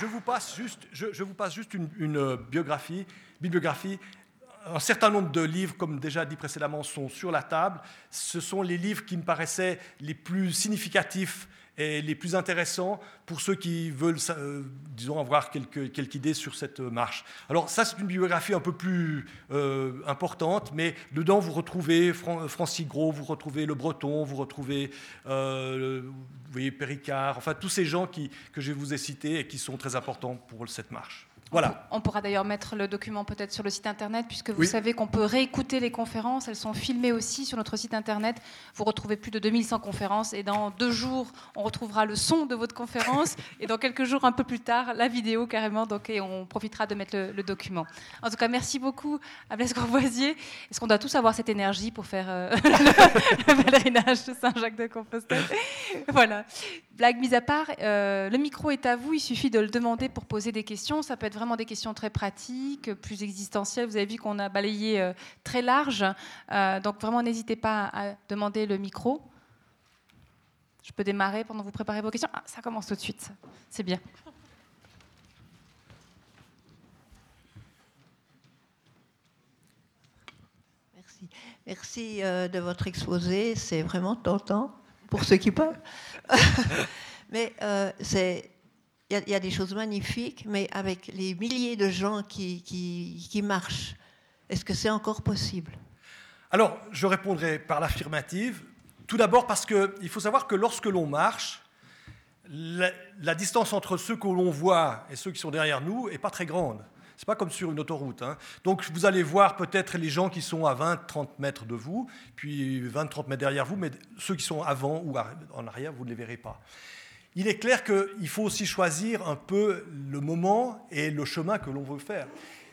Je, vous passe juste, je, vous passe juste une, euh, biographie, bibliographie un certain nombre de livres, comme déjà dit précédemment, sont sur la table. Ce sont les livres qui me paraissaient les plus significatifs et les plus intéressants pour ceux qui veulent, euh, disons, avoir quelques, idées sur cette marche. Alors ça, c'est une biographie un peu plus euh, importante, mais dedans, vous retrouvez Francis Gros, vous retrouvez Le Breton, vous retrouvez, euh, vous voyez, Péricard, enfin tous ces gens qui, que je vous ai cités et qui sont très importants pour cette marche. On pourra d'ailleurs mettre le document peut-être sur le site internet, puisque vous savez qu'on peut réécouter les conférences. Elles sont filmées aussi sur notre site internet. Vous retrouvez plus de 2100 conférences. Et dans deux jours, on retrouvera le son de votre conférence. et dans quelques jours, un peu plus tard, la vidéo carrément. Donc, et on profitera de mettre le, document. En tout cas, merci beaucoup à Blaise Corvoisier. Est-ce qu'on doit tous avoir cette énergie pour faire euh, le pèlerinage de Saint-Jacques-de-Compostelle? Voilà. Blague mise à part, euh, le micro est à vous. Il suffit de le demander pour poser des questions. Ça peut être vraiment des questions très pratiques, plus existentielles. Vous avez vu qu'on a balayé euh, très large. Euh, donc vraiment, n'hésitez pas à demander le micro. Je peux démarrer pendant que vous préparez vos questions. Ah, ça commence tout de suite. C'est bien. Merci. Merci de votre exposé. C'est vraiment tentant pour ceux qui parlent. mais euh, il y, a des choses magnifiques, mais avec les milliers de gens qui, qui, qui marchent, est-ce que c'est encore possible? Alors, je répondrai par l'affirmative. Tout d'abord parce qu'il faut savoir que lorsque l'on marche, la, la, distance entre ceux que l'on voit et ceux qui sont derrière nous n'est pas très grande. Ce n'est pas comme sur une autoroute. Hein. Donc vous allez voir peut-être les gens qui sont à 20-30 mètres de vous, puis 20-30 mètres derrière vous, mais ceux qui sont avant ou en arrière, vous ne les verrez pas. Il est clair qu'il faut aussi choisir un peu le moment et le chemin que l'on veut faire.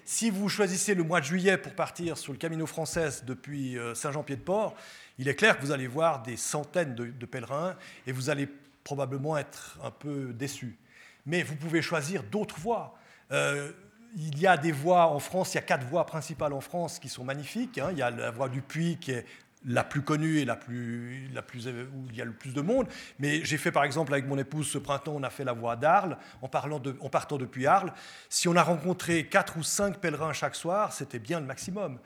Si vous choisissez le mois de juillet pour partir sur le Camino français depuis euh, Saint-Jean-Pied-de-Port, il est clair que vous allez voir des centaines de, pèlerins et vous allez probablement être un peu déçu. Mais vous pouvez choisir d'autres voies. Euh, il y a des voies en France, il y a quatre voies principales en France qui sont magnifiques. Hein. Il y a la voie du Puy qui est la plus connue et la plus, la plus, où il y a le plus de monde. Mais j'ai fait par exemple avec mon épouse ce printemps, on a fait la voie d'Arles en, en partant depuis Arles. Si on a rencontré quatre ou cinq pèlerins chaque soir, c'était bien le maximum.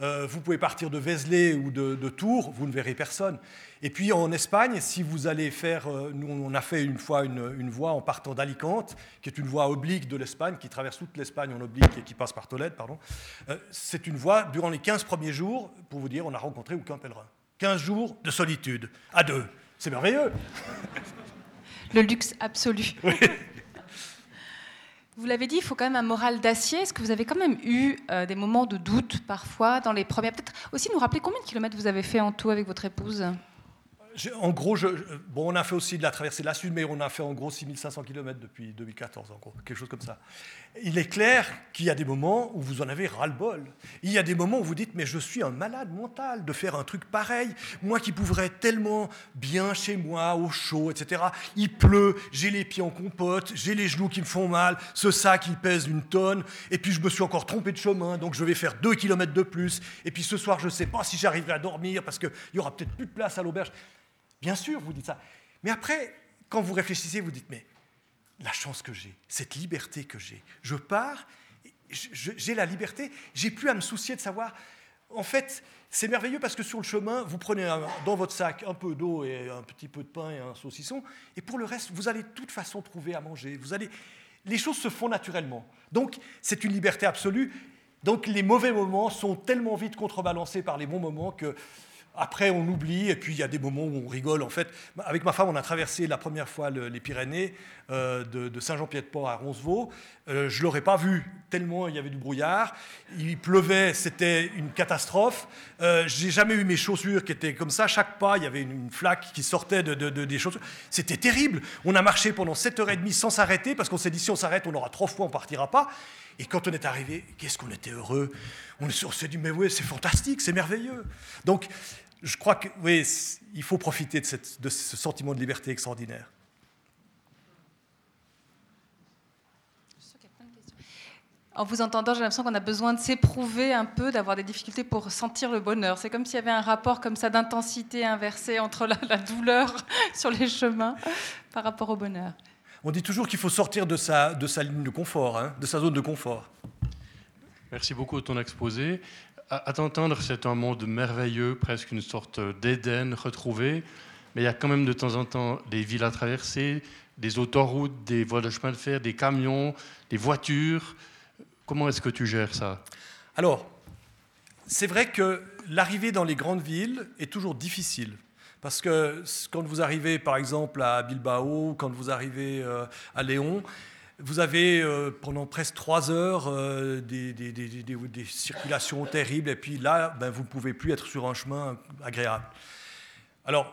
Euh, vous pouvez partir de Vézelay ou de, Tours, vous ne verrez personne. Et puis en Espagne, si vous allez faire, euh, nous on a fait une fois une, voie en partant d'Alicante, qui est une voie oblique de l'Espagne, qui traverse toute l'Espagne en oblique et qui passe par Tolède, pardon. Euh, c'est une voie, durant les 15 premiers jours, pour vous dire, on n'a rencontré aucun pèlerin. 15 jours de solitude, à deux. C'est merveilleux. Le luxe absolu. Vous l'avez dit, il faut quand même un moral d'acier. Est-ce que vous avez quand même eu euh, des moments de doute parfois dans les premières Peut-être aussi nous rappeler combien de kilomètres vous avez fait en tout avec votre épouse? En gros, bon, on a fait aussi de la traversée de la Sud, mais on a fait en gros 6500 km depuis 2014, en gros, quelque chose comme ça. Il est clair qu'il y a des moments où vous en avez ras-le-bol. Il y a des moments où vous dites, mais je suis un malade mental de faire un truc pareil. Moi qui pourrais tellement bien chez moi, au chaud, etc. Il pleut, j'ai les pieds en compote, j'ai les genoux qui me font mal, ce sac il pèse une tonne, et puis je me suis encore trompé de chemin, donc je vais faire deux kilomètres de plus, et puis ce soir je ne sais pas si j'arriverai à dormir parce qu'il y aura peut-être plus de place à l'auberge. Bien sûr, vous dites ça. Mais après, quand vous réfléchissez, vous dites, mais la chance que j'ai, cette liberté que j'ai, je pars, j'ai la liberté, j'ai plus à me soucier de savoir. En fait, c'est merveilleux parce que sur le chemin, vous prenez dans votre sac un peu d'eau et un petit peu de pain et un saucisson, et pour le reste, vous allez de toute façon trouver à manger. Vous allez, les choses se font naturellement. Donc, c'est une liberté absolue. Donc, les mauvais moments sont tellement vite contrebalancés par les bons moments que après, on oublie, et puis il y a des moments où on rigole. En fait, avec ma femme, on a traversé la première fois les Pyrénées euh, de, Saint-Jean-Pied-de-Port à Roncevaux. Euh, je ne l'aurais pas vu, tellement il y avait du brouillard. Il pleuvait, c'était une catastrophe. Euh, J'ai jamais eu mes chaussures qui étaient comme ça. Chaque pas, il y avait une, flaque qui sortait de, des chaussures. C'était terrible. On a marché pendant 7h30 sans s'arrêter, parce qu'on s'est dit si on s'arrête, on aura trop froid, on partira pas. Et quand on est arrivé, qu'est-ce qu'on était heureux. On s'est dit, mais oui, c'est fantastique, c'est merveilleux. Donc, je crois que oui, il faut profiter de, cette, de, ce sentiment de liberté extraordinaire. En vous entendant, j'ai l'impression qu'on a besoin de s'éprouver un peu, d'avoir des difficultés pour sentir le bonheur. C'est comme s'il y avait un rapport comme ça d'intensité inversée entre la, douleur sur les chemins par rapport au bonheur. On dit toujours qu'il faut sortir de sa, de sa ligne de confort, hein, de sa zone de confort. Merci beaucoup de ton exposé. À, t'entendre, c'est un monde merveilleux, presque une sorte d'Éden retrouvé. Mais il y a quand même de temps en temps des villes à traverser, des autoroutes, des voies de chemin de fer, des camions, des voitures. Comment est-ce que tu gères ça? Alors, c'est vrai que l'arrivée dans les grandes villes est toujours difficile. Parce que quand vous arrivez par exemple à Bilbao, quand vous arrivez euh, à Léon, vous avez euh, pendant presque trois heures euh, des, circulations terribles, et puis là, ben, vous ne pouvez plus être sur un chemin agréable. Alors,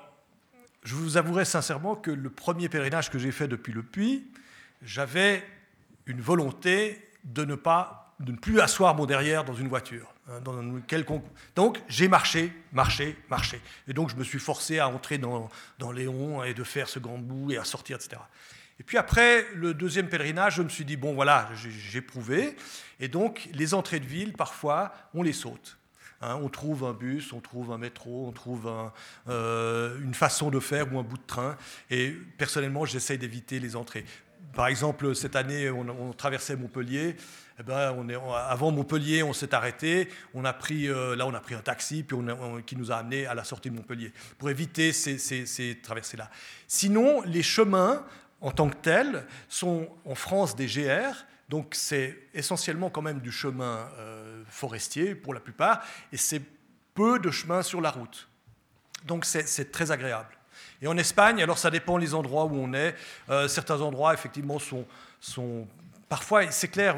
je vous avouerai sincèrement que le premier pèlerinage que j'ai fait depuis le Puy, j'avais une volonté de ne, pas, de ne plus asseoir mon derrière dans une voiture. Hein, dans Donc j'ai marché, marché, marché. Et donc je me suis forcé à entrer dans, dans Léon et de faire ce grand bout et à sortir, etc. Et puis après le deuxième pèlerinage, je me suis dit, bon voilà, j'ai prouvé. Et donc les entrées de ville, parfois, on les saute. Hein, on trouve un bus, on trouve un métro, on trouve euh, une façon de faire ou un bout de train. Et personnellement, j'essaye d'éviter les entrées. Par exemple, cette année, on, traversait Montpellier. Eh ben, avant Montpellier, on s'est arrêté. On a pris, euh, là, on a pris un taxi puis qui nous a amenés à la sortie de Montpellier pour éviter ces traversées-là. Sinon, les chemins en tant que tels sont en France des GR. Donc c'est essentiellement quand même du chemin euh, forestier pour la plupart, et c'est peu de chemin sur la route. Donc c'est très agréable. Et en Espagne, alors ça dépend les endroits où on est. Euh, certains endroits, effectivement, sont, sont parfois, c'est clair,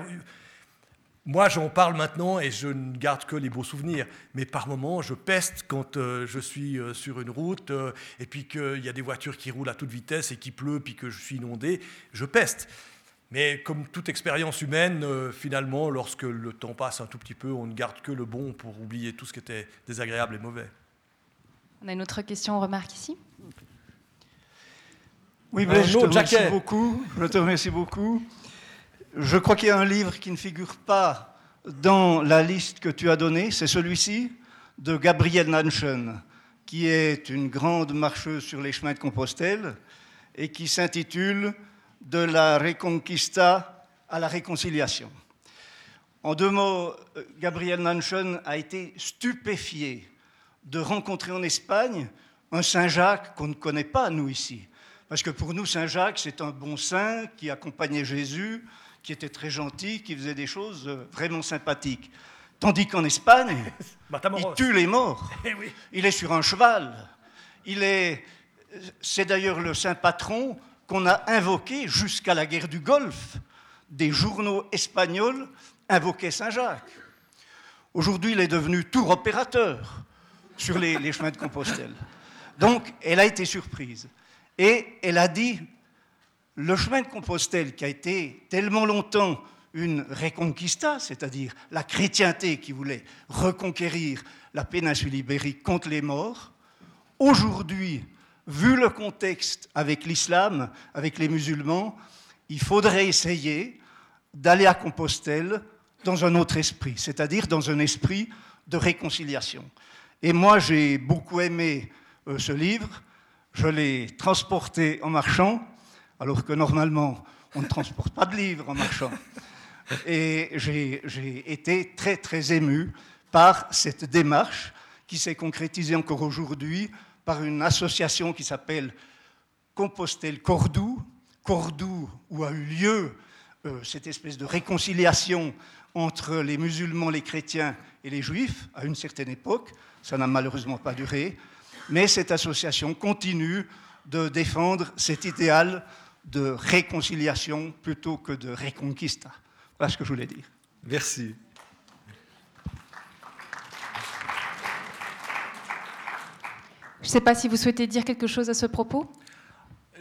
moi j'en parle maintenant et je ne garde que les beaux souvenirs, mais par moments je peste quand euh, je suis sur une route et puis qu'il y a des voitures qui roulent à toute vitesse et qui pleut, puis que je suis inondé, je peste. Mais comme toute expérience humaine, euh, finalement, lorsque le temps passe un tout petit peu, on ne garde que le bon pour oublier tout ce qui était désagréable et mauvais. On a une autre question, remarque ici Oui, mais je te remercie beaucoup. Je te remercie beaucoup. Je crois qu'il y a un livre qui ne figure pas dans la liste que tu as donnée, c'est celui-ci, de Gabrielle Nanchen, qui est une grande marcheuse sur les chemins de Compostelle et qui s'intitule de la Reconquista à la réconciliation. En deux mots, euh, Gabriel Nanchen a été stupéfié de rencontrer en Espagne un Saint-Jacques qu'on ne connaît pas, nous, ici. Parce que pour nous, Saint-Jacques, c'est un bon saint qui accompagnait Jésus, qui était très gentil, qui faisait des choses euh, vraiment sympathiques. Tandis qu'en Espagne, il tue les morts. Eh il est sur un cheval. Il est, c'est d'ailleurs le saint patron qu'on a invoqué jusqu'à la guerre du Golfe. Des journaux espagnols invoquaient Saint-Jacques. Aujourd'hui, il est devenu tour opérateur sur les, les, chemins de Compostelle. Donc, elle a été surprise. Et elle a dit, le chemin de Compostelle, qui a été tellement longtemps une reconquista, c'est-à-dire la chrétienté qui voulait reconquérir la péninsule ibérique contre les morts, aujourd'hui vu le contexte avec l'islam, avec les musulmans, il faudrait essayer d'aller à Compostelle dans un autre esprit, c'est-à-dire dans un esprit de réconciliation. Et moi, j'ai beaucoup aimé euh, ce livre. Je l'ai transporté en marchant, alors que normalement, on ne transporte pas de livres en marchant. Et j'ai été très, très ému par cette démarche qui s'est concrétisée encore aujourd'hui par une association qui s'appelle Compostelle Cordoue, Cordoue où a eu lieu euh, cette espèce de réconciliation entre les musulmans, les chrétiens et les juifs à une certaine époque. Ça n'a malheureusement pas duré, mais cette association continue de défendre cet idéal de réconciliation plutôt que de reconquista. Voilà ce que je voulais dire. Merci. Je ne sais pas si vous souhaitez dire quelque chose à ce propos.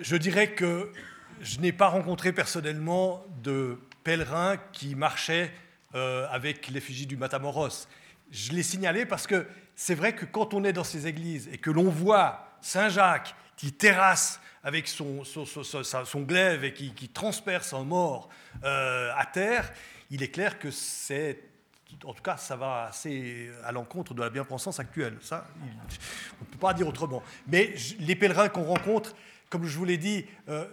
Je dirais que je n'ai pas rencontré personnellement de pèlerins qui marchaient euh, avec l'effigie du Matamoros. Je l'ai signalé parce que c'est vrai que quand on est dans ces églises et que l'on voit Saint Jacques qui terrasse avec son, glaive et qui, transperce un mort euh, à terre, il est clair que c'est en tout cas, ça va assez à l'encontre de la bien-pensance actuelle. Ça, on ne peut pas dire autrement. Mais les pèlerins qu'on rencontre, comme je vous l'ai dit, euh,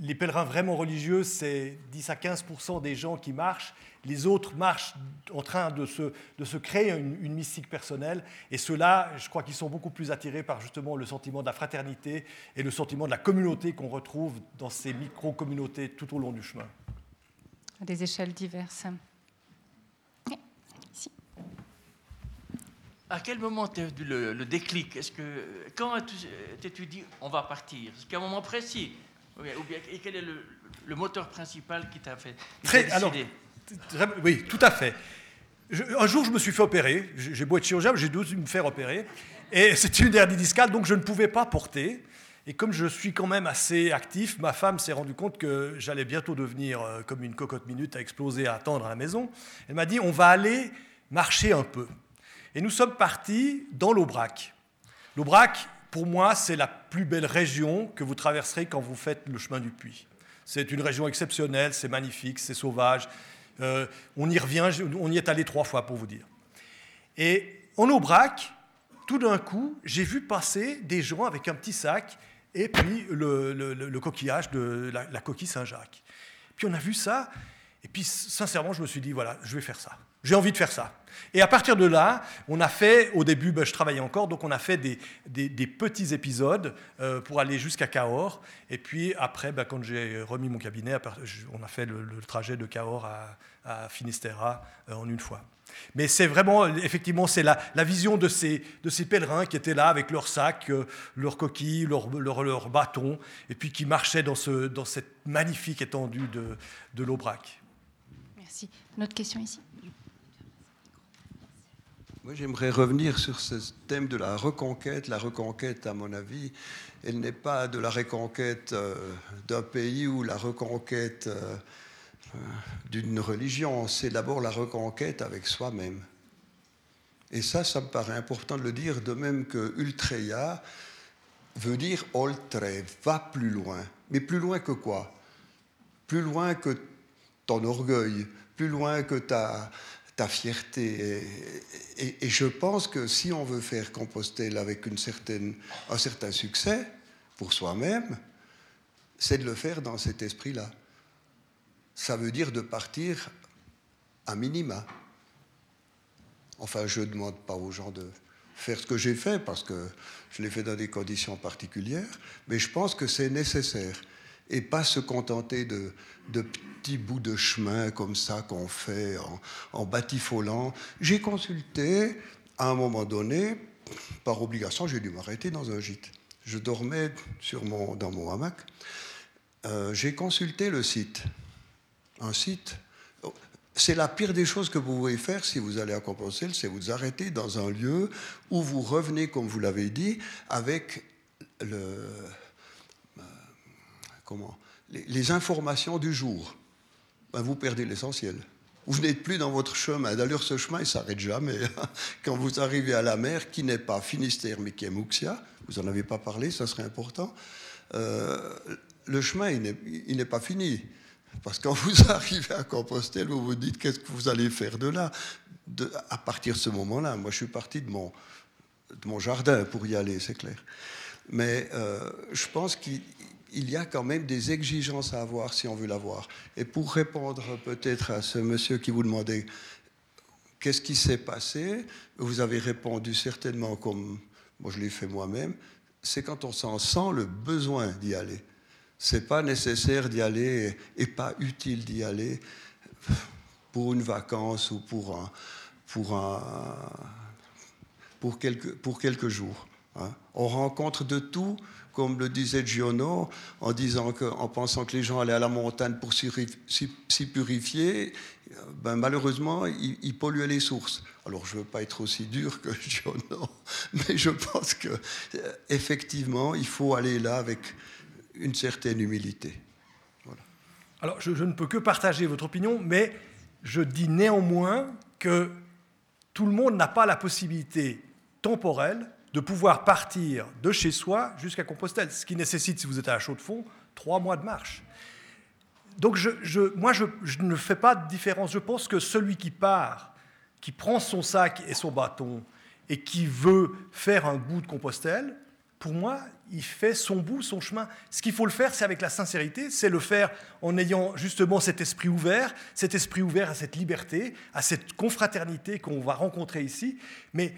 les pèlerins vraiment religieux, c'est 10 à 15% des gens qui marchent. Les autres marchent en train de se, de se créer une, mystique personnelle. Et ceux-là, je crois qu'ils sont beaucoup plus attirés par justement le sentiment de la fraternité et le sentiment de la communauté qu'on retrouve dans ces micro-communautés tout au long du chemin. À des échelles diverses. À quel moment tu as eu le, déclic? Est-ce que quand t'es-tu dit on va partir? Est-ce qu'à un moment précis ou bien, et quel est le, moteur principal qui t'a fait très, Oui, tout à fait. un jour, je me suis fait opérer. J'ai beau être chirurgien, j'ai dû me faire opérer. Et c'était une hernie discale, donc je ne pouvais pas porter. Et comme je suis quand même assez actif, ma femme s'est rendue compte que j'allais bientôt devenir euh, comme une cocotte minute à exploser, à attendre à la maison. Elle m'a dit on va aller marcher un peu. Et nous sommes partis dans l'Aubrac. L'Aubrac, pour moi, c'est la plus belle région que vous traverserez quand vous faites le chemin du puits. C'est une région exceptionnelle, c'est magnifique, c'est sauvage. Euh, on y revient, on y est allé trois fois pour vous dire. Et en Aubrac, tout d'un coup, j'ai vu passer des gens avec un petit sac et puis le, coquillage de la, la coquille Saint-Jacques. Puis on a vu ça, et puis sincèrement, je me suis dit, voilà, je vais faire ça. J'ai envie de faire ça. Et à partir de là, on a fait, au début, ben, je travaillais encore, donc on a fait des, petits épisodes euh, pour aller jusqu'à Cahors. Et puis après, ben, quand j'ai remis mon cabinet, on a fait le, trajet de Cahors à, à Finistera euh, en une fois. Mais c'est vraiment, effectivement, c'est la, vision de ces, pèlerins qui étaient là avec leurs sacs, euh, leurs coquilles, leurs leur, bâtons, et puis qui marchaient dans, ce, dans cette magnifique étendue de, de l'Aubrac. Merci. Une autre question ici? Moi, j'aimerais revenir sur ce thème de la reconquête. La reconquête, à mon avis, elle n'est pas de la reconquête euh, d'un pays ou la reconquête euh, euh, d'une religion. C'est d'abord la reconquête avec soi-même. Et ça, ça me paraît important de le dire, de même que ultreia veut dire oltre, va plus loin. Mais plus loin que quoi? Plus loin que ton orgueil, plus loin que ta, ta fierté. Et, je pense que si on veut faire Compostelle avec une certaine, un certain succès pour soi-même, c'est de le faire dans cet esprit-là. Ça veut dire de partir à minima. Enfin, je ne demande pas aux gens de faire ce que j'ai fait parce que je l'ai fait dans des conditions particulières, mais je pense que c'est nécessaire et pas se contenter de, de petits bouts de chemin comme ça qu'on fait en, batifolant. J'ai consulté, à un moment donné, par obligation, j'ai dû m'arrêter dans un gîte. Je dormais dans mon hamac. Euh, j'ai consulté le site. Un site. C'est la pire des choses que vous pouvez faire si vous allez à Compostelle, c'est vous arrêter dans un lieu où vous revenez, comme vous l'avez dit, avec le, euh, comment, les, informations du jour. Ben, vous perdez l'essentiel. Vous n'êtes plus dans votre chemin. D'ailleurs, ce chemin, il s'arrête jamais. Quand vous arrivez à la mer, qui n'est pas Finistère, mais qui est Mouxia, vous n'en avez pas parlé, ça serait important, euh, le chemin, il n'est pas fini. Parce que quand vous arrivez à Compostelle, vous vous dites qu'est-ce que vous allez faire de là? À partir de ce moment-là, moi je suis parti de mon, de mon jardin pour y aller, c'est clair. Mais euh, je pense qu'il il y a quand même des exigences à avoir si on veut l'avoir. Et pour répondre peut-être à ce monsieur qui vous demandait qu'est-ce qui s'est passé, vous avez répondu certainement comme moi je l'ai fait moi-même, c'est quand on s'en sent le besoin d'y aller. C'est pas nécessaire d'y aller et pas utile d'y aller pour une vacance ou pour pour pour quelques, pour quelques jours. Hein. On rencontre de tout, comme le disait Giono, en, disant que, en pensant que les gens allaient à la montagne pour s'y purifier. Ben, malheureusement, ils, polluaient les sources. Alors, je ne veux pas être aussi dur que Giono, mais je pense que euh, effectivement, il faut aller là avec une certaine humilité. Alors, je ne peux que partager votre opinion, mais je dis néanmoins que tout le monde n'a pas la possibilité temporelle de pouvoir partir de chez soi jusqu'à Compostelle, ce qui nécessite, si vous êtes à chaud de fond, trois mois de marche. Donc je, moi, je, ne fais pas de différence. Je pense que celui qui part, qui prend son sac et son bâton et qui veut faire un bout de Compostelle, pour moi, il fait son bout, son chemin. Ce qu'il faut le faire, c'est avec la sincérité, c'est le faire en ayant justement cet esprit ouvert, cet esprit ouvert à cette liberté, à cette confraternité qu'on va rencontrer ici. Mais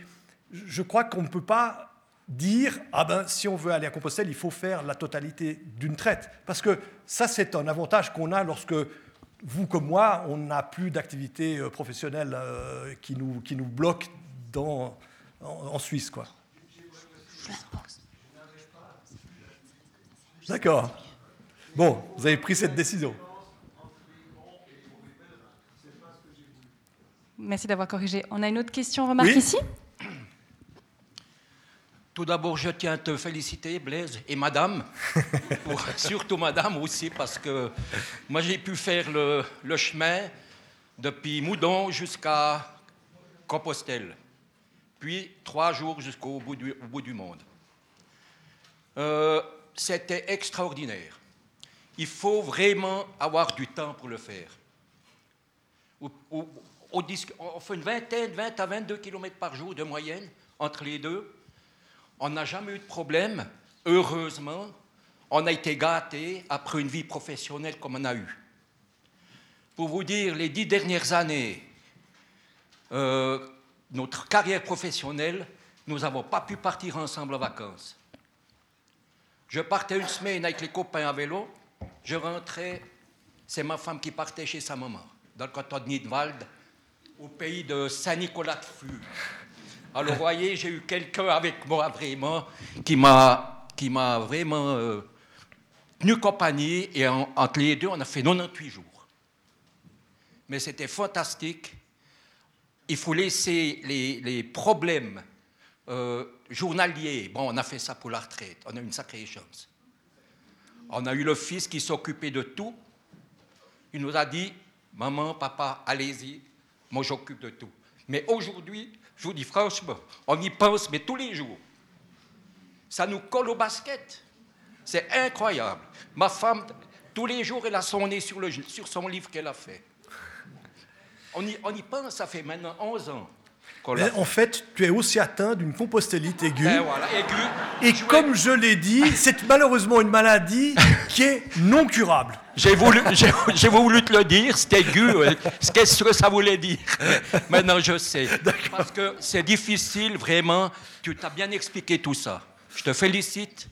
je crois qu'on ne peut pas dire ah ben si on veut aller à Compostelle, il faut faire la totalité d'une traite, parce que ça c'est un avantage qu'on a lorsque vous comme moi, on n'a plus d'activité euh, professionnelle euh, qui, nous, qui nous bloque dans, en, en Suisse. Quoi. D'accord. Bon, vous avez pris cette décision. Merci d'avoir corrigé. On a une autre question, remarque Oui. ici? Tout d'abord, je tiens à te féliciter, Blaise, et madame, pour- surtout madame aussi, parce que moi j'ai pu faire le, le chemin depuis Moudon jusqu'à Compostelle, puis trois jours jusqu'au bout bout du monde. Euh, C'était extraordinaire. Il faut vraiment avoir du temps pour le faire. Au- au- au disque- on fait une vingtaine, 20 à 22 km par jour de moyenne entre les deux. On n'a jamais eu de problème. Heureusement, on a été gâtés après une vie professionnelle comme on a eu. Pour vous dire, les dix dernières années, euh, notre carrière professionnelle, nous n'avons pas pu partir ensemble en vacances. Je partais une semaine avec les copains à vélo, je rentrais, c'est ma femme qui partait chez sa maman, dans le canton de Nidwald, au pays de Saint-Nicolas-de-Flux. Alors, vous voyez, j'ai eu quelqu'un avec moi vraiment qui m'a, qui m'a vraiment euh, tenu compagnie et en- entre les deux, on a fait 98 jours. Mais c'était fantastique. Il faut laisser les, les problèmes euh, journaliers. Bon, on a fait ça pour la retraite. On a eu une sacrée chance. On a eu le fils qui s'occupait de tout. Il nous a dit, maman, papa, allez-y, moi j'occupe de tout. Mais aujourd'hui, je vous dis franchement, on y pense, mais tous les jours. Ça nous colle au basket. C'est incroyable. Ma femme, tous les jours, elle a son nez sur, le, sur son livre qu'elle a fait. On y, on y pense, ça fait maintenant 11 ans Mais en fait, tu es aussi atteint d'une compostellite aiguë. voilà, aigu. Et comme je l'ai dit, c'est malheureusement une maladie qui est non curable. J'ai voulu, j'ai, voulu te le dire, c'était aigu. euh, Qu'est-ce que ça voulait dire Maintenant, je sais. Parce que c'est difficile, vraiment. Tu t'as bien expliqué tout ça. Je te félicite.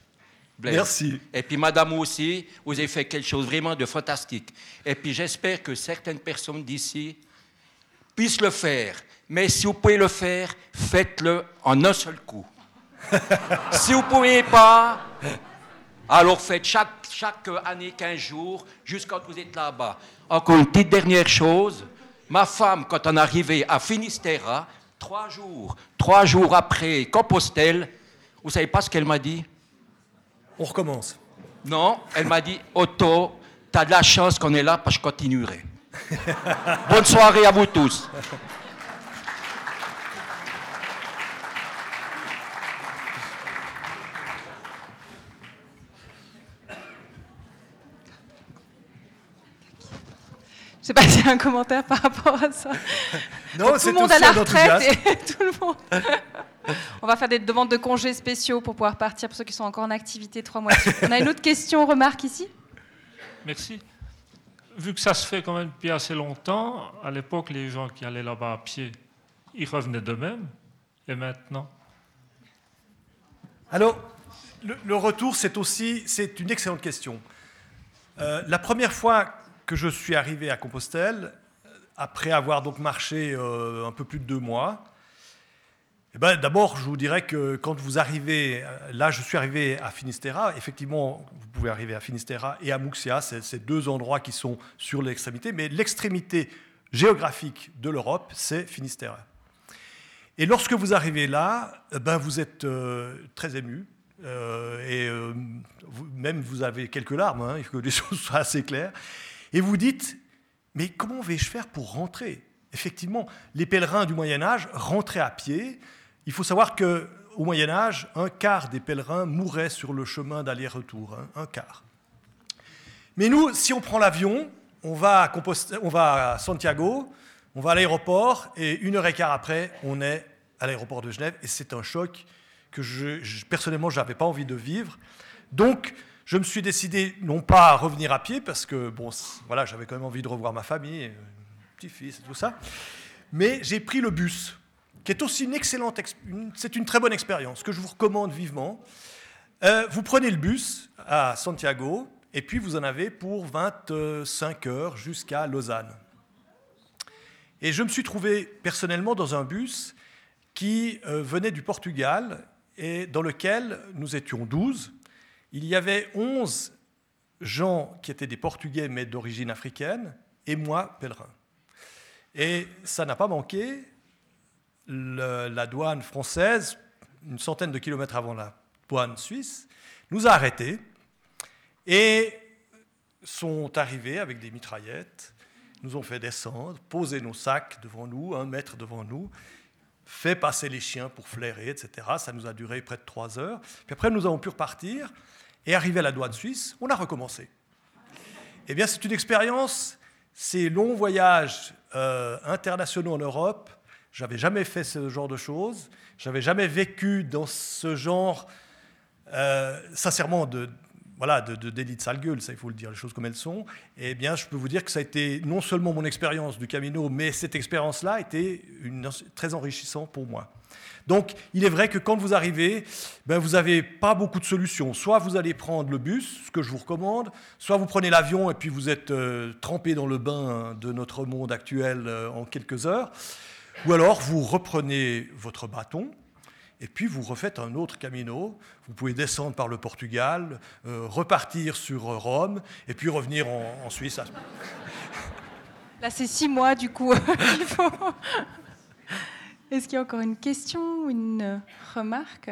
Blaise. Merci. Et puis, madame aussi, vous avez fait quelque chose vraiment de fantastique. Et puis, j'espère que certaines personnes d'ici puissent le faire. Mais si vous pouvez le faire, faites-le en un seul coup. si vous ne pouvez pas, alors faites chaque, chaque année 15 jours jusqu'à ce que vous êtes là-bas. Encore une petite dernière chose. Ma femme, quand on arrivait à Finistère, trois jours, trois jours après Compostelle, vous savez pas ce qu'elle m'a dit? On recommence. Non, elle m'a dit Otto, tu as de la chance qu'on est là parce que je continuerai. Bonne soirée à vous tous. Sais pas s'il y a un commentaire par rapport à ça. Non, tout c'est le monde à la retraite et tout le monde. On va faire des demandes de congés spéciaux pour pouvoir partir pour ceux qui sont encore en activité trois mois. On a une autre question, remarque ici? Merci. Vu que ça se fait quand même depuis assez longtemps, à l'époque, les gens qui allaient là-bas à pied, ils revenaient d'eux-mêmes. Et maintenant? Alors, le, le retour, c'est aussi c'est une excellente question. Euh, la première fois que je suis arrivé à Compostelle, euh, après avoir donc marché euh, un peu plus de deux mois, eh ben, d'abord, je vous dirais que quand vous arrivez, euh, là, je suis arrivé à Finistère. Effectivement, vous pouvez arriver à Finistère et à Muxia, c'est deux endroits qui sont sur l'extrémité, mais l'extrémité géographique de l'Europe, c'est Finistère. Et lorsque vous arrivez là, eh ben vous êtes très ému. et même vous avez quelques larmes, hein, il faut que les choses soient assez claires. Et vous dites, mais comment vais-je faire pour rentrer? Effectivement, les pèlerins du Moyen Âge rentraient à pied. Il faut savoir que au Moyen Âge, un quart des pèlerins mouraient sur le chemin d'aller-retour, hein, un quart. Mais nous, si on prend l'avion, on va à, Santiago, on va à l'aéroport, et une heure et quart après, on est à l'aéroport de Genève, et c'est un choc que personnellement, je n'avais pas envie de vivre. Donc, je me suis décidé non pas à revenir à pied, parce que bon, voilà, j'avais quand même envie de revoir ma famille, petit-fils et tout ça, mais j'ai pris le bus, qui est aussi une excellente, c'est une très bonne expérience que je vous recommande vivement. Euh, vous prenez le bus à Santiago, et puis vous en avez pour 25 heures jusqu'à Lausanne. Et je me suis trouvé personnellement dans un bus qui euh, venait du Portugal et dans lequel nous étions 12. Il y avait 11 gens qui étaient des Portugais mais d'origine africaine et moi, pèlerin. Et ça n'a pas manqué. la douane française, une centaine de kilomètres avant la douane suisse, nous a arrêtés et sont arrivés avec des mitraillettes, nous ont fait descendre, poser nos sacs devant nous, un mètre devant nous, fait passer les chiens pour flairer, etc. Ça nous a duré près de trois heures. Puis après, nous avons pu repartir et arriver à la douane suisse, on a recommencé. Eh bien, c'est une expérience, ces longs voyages euh, internationaux en Europe. J'avais jamais fait ce genre de choses. J'avais jamais vécu dans ce genre, euh, sincèrement, de, voilà, de, de délit de sale gueule, ça il faut le dire, les choses comme elles sont, eh bien je peux vous dire que ça a été non seulement mon expérience du Camino, mais cette expérience-là a été très enrichissante pour moi. Donc il est vrai que quand vous arrivez, ben, vous n'avez pas beaucoup de solutions. Soit vous allez prendre le bus, ce que je vous recommande, soit vous prenez l'avion et puis vous êtes euh, trempé dans le bain de notre monde actuel euh, en quelques heures, ou alors vous reprenez votre bâton, et puis vous refaites un autre camino. Vous pouvez descendre par le Portugal, euh, repartir sur Rome, et puis revenir en, Suisse. Là, c'est six mois, du coup, faut... Est-ce qu'il y a encore une question ou une remarque?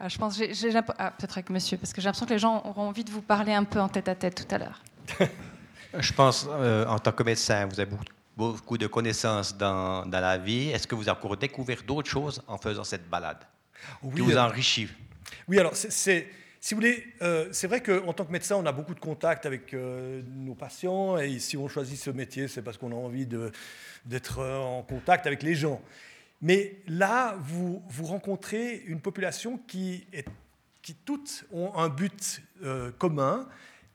Ah, Je pense, j'ai, ah, peut-être avec monsieur, parce que j'ai l'impression que les gens auront envie de vous parler un peu en tête à tête tout à l'heure. Je pense, euh, en tant que médecin, vous avez beaucoup de connaissances dans, dans la vie. Est-ce que vous avez encore découvert d'autres choses en faisant cette balade? Oui, qui vous a enrichi? Oui, alors c'est si vous voulez, euh, c'est vrai qu'en tant que médecin, on a beaucoup de contacts avec euh, nos patients, et si on choisit ce métier, c'est parce qu'on a envie d'être en contact avec les gens. Mais là, vous, rencontrez une population qui, qui toutes ont un but euh, commun,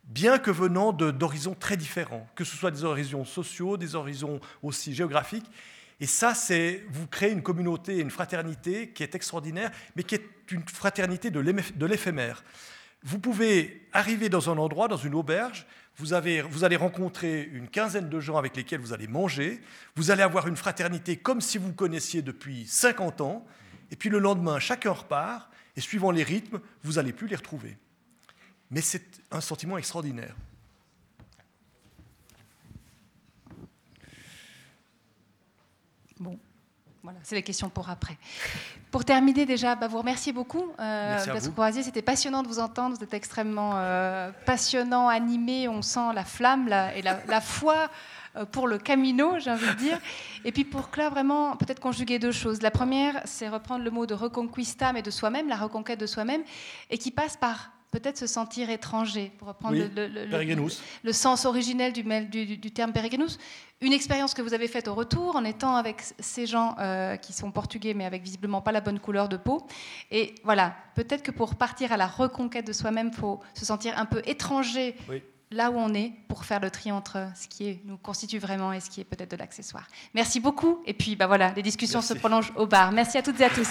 bien que venant d'horizons très différents, que ce soit des horizons sociaux, des horizons aussi géographiques. Et ça, c'est vous créez une communauté, une fraternité qui est extraordinaire, mais qui est une fraternité de l'éphémère. Vous pouvez arriver dans un endroit, dans une auberge, vous, avez, vous, allez rencontrer une quinzaine de gens avec lesquels vous allez manger, vous allez avoir une fraternité comme si vous connaissiez depuis 50 ans, et puis le lendemain, chacun repart, et suivant les rythmes, vous n'allez plus les retrouver mais c'est un sentiment extraordinaire. Bon, voilà, c'est les questions pour après. Pour terminer déjà, bah, vous remercier beaucoup. Euh, c'était passionnant de vous entendre. Vous êtes extrêmement euh, passionnant, animé. On sent la flamme et la, foi euh, pour le camino, j'ai envie de dire. Et puis pour cela, vraiment, peut-être conjuguer deux choses. La première, c'est reprendre le mot de reconquista, mais de soi-même, la reconquête de soi-même, et qui passe par peut-être se sentir étranger, pour reprendre le, sens originel du, du, terme peregrinus. Une expérience que vous avez faite au retour en étant avec ces gens euh, qui sont portugais mais avec visiblement pas la bonne couleur de peau. Et voilà, peut-être que pour partir à la reconquête de soi-même, il faut se sentir un peu étranger là où on est pour faire le tri entre ce qui nous constitue vraiment et ce qui est peut-être de l'accessoire. Merci beaucoup. Et puis, bah voilà, les discussions se prolongent au bar. Merci à toutes et à tous.